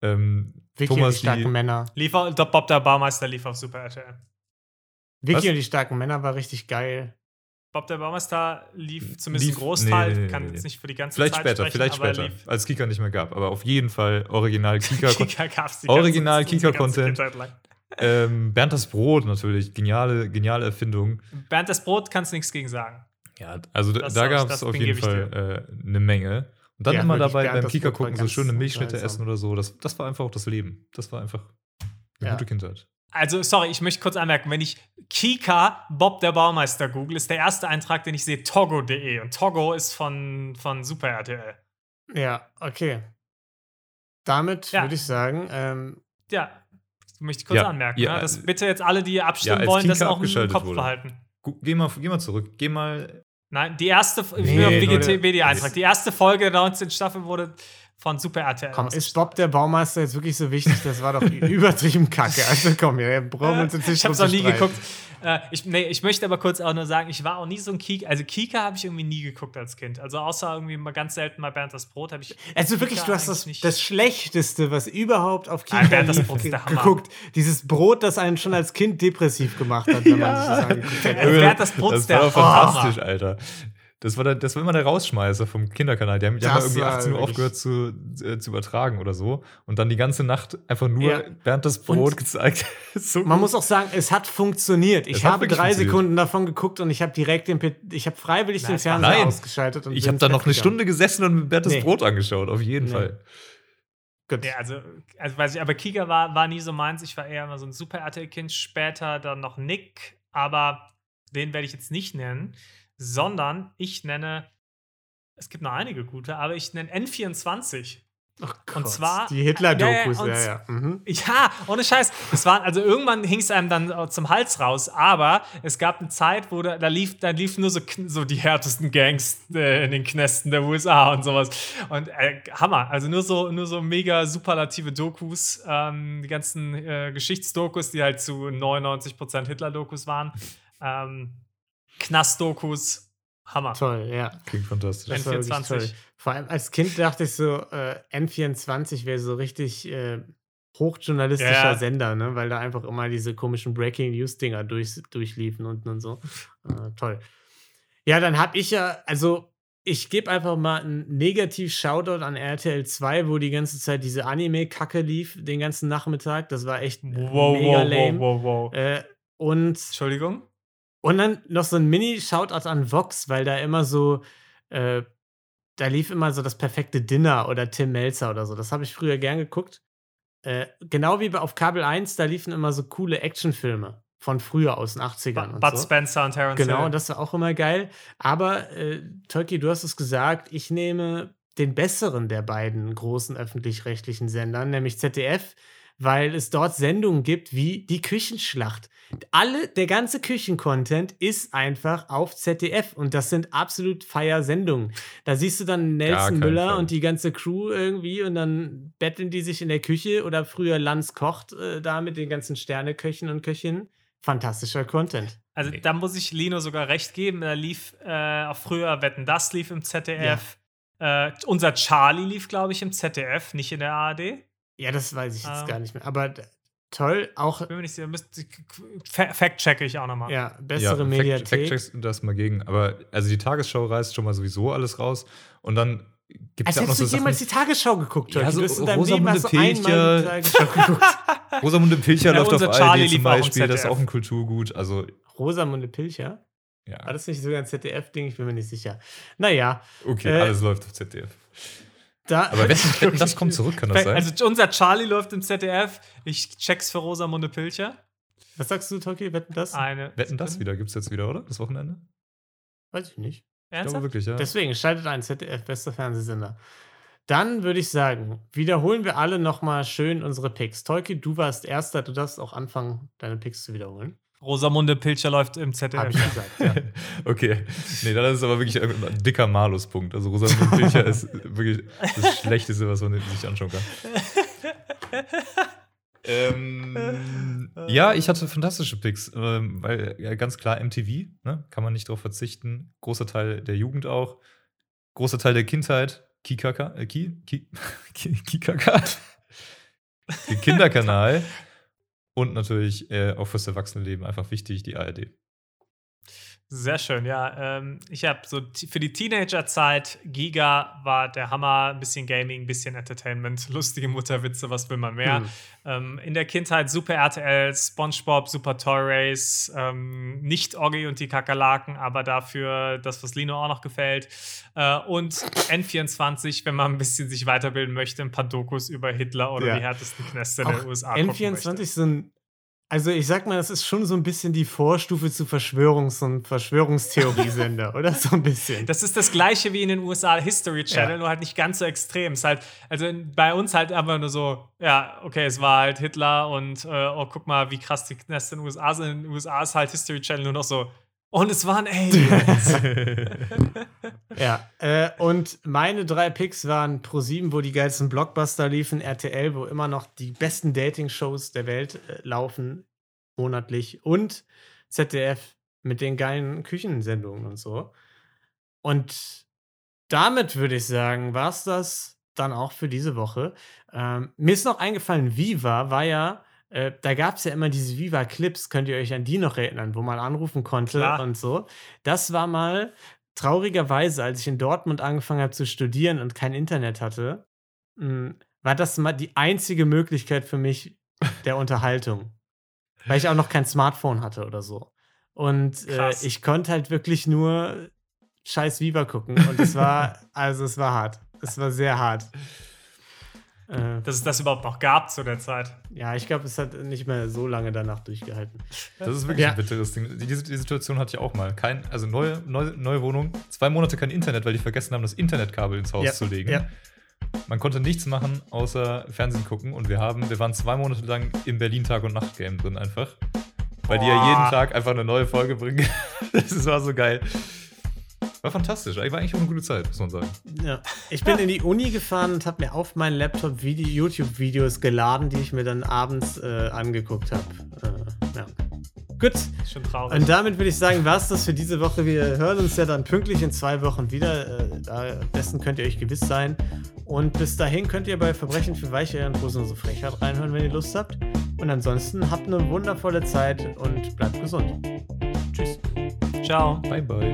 Speaker 3: ähm,
Speaker 1: Vicky und die
Speaker 3: Thomas
Speaker 1: starken
Speaker 3: die,
Speaker 1: Männer.
Speaker 2: Lief auf, Bob der Baumeister lief auf Super RTL.
Speaker 1: Vicky
Speaker 3: Was?
Speaker 1: und die starken Männer war richtig geil.
Speaker 2: Bob der Baumeister lief zumindest
Speaker 3: Lief-
Speaker 2: ein Großteil,
Speaker 3: nee, nee, nee,
Speaker 2: kann
Speaker 3: nee,
Speaker 2: jetzt nicht für die ganze
Speaker 3: Vielleicht
Speaker 2: Zeit
Speaker 3: später,
Speaker 2: sprechen,
Speaker 3: vielleicht
Speaker 2: aber
Speaker 3: später,
Speaker 2: lief-
Speaker 3: als Kika nicht mehr gab. Aber auf jeden Fall original Kika.
Speaker 2: Kika gab's die
Speaker 3: Original
Speaker 2: ganze- die ganze
Speaker 3: Kika-Content. Ähm, Bernd das Brot natürlich, geniale, geniale Erfindung.
Speaker 2: Bernd das Brot kannst nichts gegen sagen.
Speaker 3: Ja, also da,
Speaker 2: Das
Speaker 3: da gab es auf jeden Fall äh, eine Menge. Und dann
Speaker 1: Ja,
Speaker 3: immer dabei
Speaker 1: Bernd
Speaker 3: beim Kika gucken, so schöne Milchschnitte essen oder so. Das, das war einfach auch das Leben. Das war einfach eine
Speaker 1: Ja.
Speaker 3: gute Kindheit.
Speaker 2: Also, sorry, ich möchte kurz anmerken, wenn ich Kika Bob der Baumeister google, ist der erste Eintrag, den ich sehe, togo.de. Und Togo ist von, von Super RTL.
Speaker 1: Ja, okay. Damit
Speaker 2: Ja.
Speaker 1: würde ich sagen, ähm,
Speaker 2: Ja, das möchte ich kurz
Speaker 3: Ja,
Speaker 2: anmerken.
Speaker 3: ja,
Speaker 2: ne? Das
Speaker 3: äh,
Speaker 2: bitte jetzt alle, die abstimmen wollen, das
Speaker 3: Kika
Speaker 2: auch im Kopf
Speaker 3: wurde.
Speaker 2: behalten.
Speaker 3: Geh mal, geh mal zurück. Geh mal.
Speaker 2: Nein, die erste,
Speaker 1: Nee,
Speaker 2: WGTB-Eintrag. Die erste Folge der 19. Staffel wurde, von Super RTL.
Speaker 1: Komm, ist Bob der Baumeister jetzt wirklich so wichtig? Das war doch übertrieben kacke. Also komm, wir brauchen uns jetzt nicht
Speaker 2: ich habe es
Speaker 1: drum
Speaker 2: noch nie
Speaker 1: streiten.
Speaker 2: geguckt. Äh, ich, nee, ich möchte aber kurz auch nur sagen, ich war auch nie so ein Kika. Also Kika habe ich irgendwie nie geguckt als Kind. Also außer irgendwie mal ganz selten mal Bernd das Brot habe ich.
Speaker 1: Also wirklich,
Speaker 2: Kika
Speaker 1: du hast das,
Speaker 2: nicht-
Speaker 1: das Schlechteste, was überhaupt auf
Speaker 2: Nein,
Speaker 1: Kika
Speaker 2: Bernd, das
Speaker 1: lief, geguckt. Dieses Brot, das einen schon als Kind depressiv gemacht hat, wenn man sich das angeguckt hat.
Speaker 2: Also, hat das Brot
Speaker 3: das
Speaker 2: ist der
Speaker 3: war
Speaker 2: Hammer.
Speaker 3: fantastisch, Alter. Das war, der, das war immer der Rausschmeißer vom Kinderkanal. Die haben, die haben irgendwie
Speaker 1: war
Speaker 3: 18 Uhr aufgehört zu, äh, zu übertragen oder so. Und dann die ganze Nacht einfach nur
Speaker 1: Ja.
Speaker 3: Bernd das Brot
Speaker 1: Und
Speaker 3: gezeigt. so
Speaker 1: Man
Speaker 3: gut.
Speaker 1: muss auch sagen, es hat funktioniert. Ich
Speaker 3: Es
Speaker 1: habe drei. Sekunden davon geguckt und ich habe direkt den, P- ich habe freiwillig
Speaker 2: Na,
Speaker 1: den Fernseher
Speaker 3: Nein.
Speaker 1: ausgeschaltet. Und
Speaker 3: ich habe da
Speaker 1: ins
Speaker 3: noch eine
Speaker 1: gegangen.
Speaker 3: Stunde gesessen und mir Bernd das
Speaker 1: Nee.
Speaker 3: Brot angeschaut, auf jeden
Speaker 1: Nee.
Speaker 3: Fall.
Speaker 1: Gut.
Speaker 2: Ja, also, also weiß ich, aber Kika war, war nie so meins. Ich war eher immer so ein Super RTL-Kind. Später dann noch Nick, aber den werde ich jetzt nicht nennen, sondern ich nenne, es gibt noch einige gute, aber ich nenne N24.
Speaker 1: Oh
Speaker 2: Und
Speaker 1: Gott,
Speaker 2: zwar-
Speaker 1: die Hitler-Dokus,
Speaker 2: Ja, ja,
Speaker 1: ja,
Speaker 2: und-.
Speaker 1: Mhm.
Speaker 2: Ja, ohne Scheiß. Es war, also irgendwann hing es einem dann äh, zum Hals raus, aber es gab eine Zeit, wo da, da lief, da liefen nur so, so die härtesten Gangs äh, in den Knästen der USA und sowas. Und äh, Hammer. Also nur so, nur so mega superlative Dokus, ähm, die ganzen äh, Geschichtsdokus, die halt zu 99% Hitler-Dokus waren. Ähm, Knast-Dokus, Hammer.
Speaker 1: Toll, ja.
Speaker 3: Klingt fantastisch.
Speaker 1: Das war wirklich
Speaker 2: N24.
Speaker 1: toll. Vor allem als Kind dachte ich so, äh, N24 wäre so richtig äh, hochjournalistischer
Speaker 2: Ja.
Speaker 1: Sender, ne? weil da einfach immer diese komischen Breaking News-Dinger durch, durchliefen unten und so. Äh, toll. Ja, dann habe ich ja, also ich gebe einfach mal einen Negativ-Shoutout an RTL 2, wo die ganze Zeit diese Anime-Kacke lief, den ganzen Nachmittag. Das war echt
Speaker 2: Wow,
Speaker 1: mega
Speaker 2: wow, wow,
Speaker 1: lame.
Speaker 2: wow, wow.
Speaker 1: Äh, und
Speaker 2: Entschuldigung?
Speaker 1: Und dann noch so ein Mini-Shoutout an Vox, weil da immer so, äh, da lief immer so das perfekte Dinner oder Tim Melzer oder so. Das habe ich früher gern geguckt. Äh, genau wie auf Kabel 1, da liefen immer so coole Actionfilme von früher aus den 80ern. und
Speaker 2: Bud
Speaker 1: so.
Speaker 2: Spencer und Terrence
Speaker 1: Genau,
Speaker 2: Hill.
Speaker 1: das war auch immer geil. Aber, äh, Tolki, du hast es gesagt, ich nehme den besseren der beiden großen öffentlich-rechtlichen Sendern, nämlich ZDF, weil es dort Sendungen gibt wie die Küchenschlacht. Alle, der ganze Küchencontent ist einfach auf ZDF und das sind absolut Feier-Sendungen. Da siehst du dann Nelson Müller
Speaker 3: Fall.
Speaker 1: und die ganze Crew irgendwie und dann betteln die sich in der Küche oder früher Lanz kocht äh, da mit den ganzen Sterneköchen und Köchinnen. Fantastischer Content.
Speaker 2: Also
Speaker 3: Nee.
Speaker 2: da muss ich Lino sogar recht geben. Da lief äh, auch früher Wetten das lief im ZDF. Äh, unser Charlie lief, glaube ich, im ZDF, nicht in der ARD.
Speaker 1: Ja, das weiß ich jetzt
Speaker 2: Ähm.
Speaker 1: gar nicht mehr. Aber toll, auch
Speaker 2: Bin mir nicht sicher. Müsste, Fa- Fact checke ich auch nochmal.
Speaker 1: ja, bessere
Speaker 3: Fact-
Speaker 1: Mediathek.
Speaker 3: Fact-checkst das mal gegen. Aber also die Tagesschau reißt schon mal sowieso alles raus. Und dann gibt es
Speaker 1: Als
Speaker 3: ja auch noch
Speaker 1: hättest
Speaker 3: so
Speaker 1: du
Speaker 3: Sachen.
Speaker 1: jemals die Tagesschau geguckt,
Speaker 3: Ja,
Speaker 1: Jörg.
Speaker 3: so
Speaker 1: du hast in deinem
Speaker 3: Rosamunde
Speaker 1: Leben hast du einmal
Speaker 3: Pilcher.
Speaker 1: die Tagesschau geguckt.
Speaker 3: Rosamunde Pilcher
Speaker 2: Ja,
Speaker 3: läuft auf ARD zum Beispiel. Das ist auch ein Kulturgut. Also,
Speaker 1: Rosamunde Pilcher? War
Speaker 3: ja.
Speaker 1: das nicht sogar ein ZDF-Ding? Ich bin mir nicht sicher. Naja,
Speaker 3: Okay,
Speaker 1: Äh,
Speaker 3: alles läuft auf ZDF.
Speaker 1: Da.
Speaker 3: Aber wetten, das kommt zurück, kann das sein?
Speaker 2: Also unser Charlie läuft im ZDF. Ich check's für Rosamunde Pilcher.
Speaker 1: Was sagst du, Toki? Wetten das?
Speaker 2: Eine.
Speaker 3: wetten das wieder? Gibt es jetzt wieder, oder? Das Wochenende?
Speaker 1: Weiß ich nicht.
Speaker 3: Ich glaube
Speaker 2: Ernsthaft?
Speaker 3: wirklich, ja.
Speaker 1: Deswegen, schaltet ein, ZDF, bester Fernsehsender. Dann würde ich sagen, wiederholen wir alle nochmal schön unsere Picks. Tolki, du warst Erster, du darfst auch anfangen, deine Picks zu wiederholen.
Speaker 2: Rosamunde Pilcher läuft im ZDF.
Speaker 1: ich gesagt, ja.
Speaker 3: okay. Nee, dann ist es aber wirklich ein dicker Maluspunkt. Also Rosamunde Pilcher ist wirklich das Schlechteste, was man sich anschauen kann. ähm, ja, ich hatte fantastische Picks, ähm, weil ja, ganz klar MTV, ne? kann man nicht drauf verzichten. Großer Teil der Jugend auch. Großer Teil der Kindheit. Kikaka, äh, Ki, Ki, Ki, Kikaka. Den Kinderkanal. Und natürlich äh, auch fürs Erwachsenenleben einfach wichtig, die ARD.
Speaker 2: Sehr schön, ja. Ähm, ich habe so für die Teenagerzeit, Giga war der Hammer, ein bisschen Gaming, ein bisschen Entertainment, lustige Mutterwitze, was will man mehr.
Speaker 1: Hm.
Speaker 2: Ähm, in der Kindheit Super RTL, SpongeBob, Super Toy Race, ähm, nicht Oggi und die Kakerlaken, aber dafür das, was Lino auch noch gefällt. Äh, und N24, wenn man ein bisschen sich weiterbilden möchte, ein paar Dokus über Hitler oder
Speaker 1: Ja.
Speaker 2: die härtesten Knäste den USA. gucken
Speaker 1: N24
Speaker 2: möchte.
Speaker 1: Also, ich sag mal, das ist schon so ein bisschen die Vorstufe zu Verschwörungs- und Verschwörungstheoriesender, oder? So ein bisschen.
Speaker 2: Das ist das gleiche wie in den USA History Channel,
Speaker 1: Ja.
Speaker 2: nur halt nicht ganz so extrem. Es ist halt, also bei uns halt einfach nur so, ja, okay, es war halt Hitler und äh, oh, guck mal, wie krass die Kneste in den USA sind. In den USA ist halt History Channel nur noch so, Und es waren Aliens.
Speaker 1: Ja, äh, und meine drei Picks waren Pro7, wo die geilsten Blockbuster liefen, RTL, wo immer noch die besten Dating-Shows der Welt äh, laufen, monatlich, und ZDF mit den geilen Küchensendungen und so. Und damit würde ich sagen, war es das dann auch für diese Woche. Ähm, mir ist noch eingefallen, Viva war ja, äh, da gab es ja immer diese Viva-Clips, könnt ihr euch an die noch erinnern, wo man anrufen konnte
Speaker 2: Klar.
Speaker 1: und so. Das war mal traurigerweise, als ich in Dortmund angefangen habe zu studieren und kein Internet hatte, mh, war das mal die einzige Möglichkeit für mich der Unterhaltung. Weil ich auch noch kein Smartphone hatte oder so. Und äh, ich konnte halt wirklich nur scheiß Viva gucken. Und es war, also es war hart. Es war sehr hart. Äh,
Speaker 2: Dass es das überhaupt noch gab zu der Zeit.
Speaker 1: ja, ich glaube, es hat nicht mehr so lange danach durchgehalten.
Speaker 3: Das ist wirklich
Speaker 1: Ja.
Speaker 3: ein bitteres Ding. Diese, die Situation hatte ich auch mal. Kein, also neue, neue, neue Wohnung, zwei Monate kein Internet, weil die vergessen haben, das Internetkabel ins Haus
Speaker 1: Ja,
Speaker 3: zu legen.
Speaker 1: ja.
Speaker 3: Man konnte nichts machen, außer Fernsehen gucken. Und wir haben, wir waren zwei Monate lang im Berlin Tag und Nacht Game drin einfach. Weil die ja
Speaker 2: Boah.
Speaker 3: jeden Tag einfach eine neue Folge bringen. das war so geil. War fantastisch. War eigentlich auch eine gute Zeit, muss man sagen.
Speaker 1: Ja. Ich bin in die Uni gefahren und habe mir auf meinen Laptop Vide- YouTube-Videos geladen, die ich mir dann abends äh, angeguckt habe. Äh, ja. Gut.
Speaker 2: Ist schon traurig.
Speaker 1: Und damit würde ich sagen, war es das für diese Woche. Wir hören uns ja dann pünktlich in zwei Wochen wieder. Äh, da, dessen könnt ihr euch gewiss sein. Und bis dahin könnt ihr bei Verbrechen für Weiche und Hosenlose Frechheit reinhören, wenn ihr Lust habt. Und ansonsten habt eine wundervolle Zeit und bleibt gesund. Tschüss.
Speaker 2: Ciao.
Speaker 3: Bye, bye.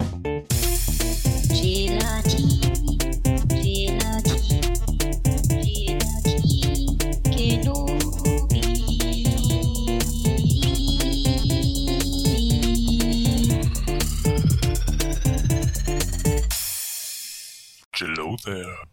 Speaker 4: Hello there.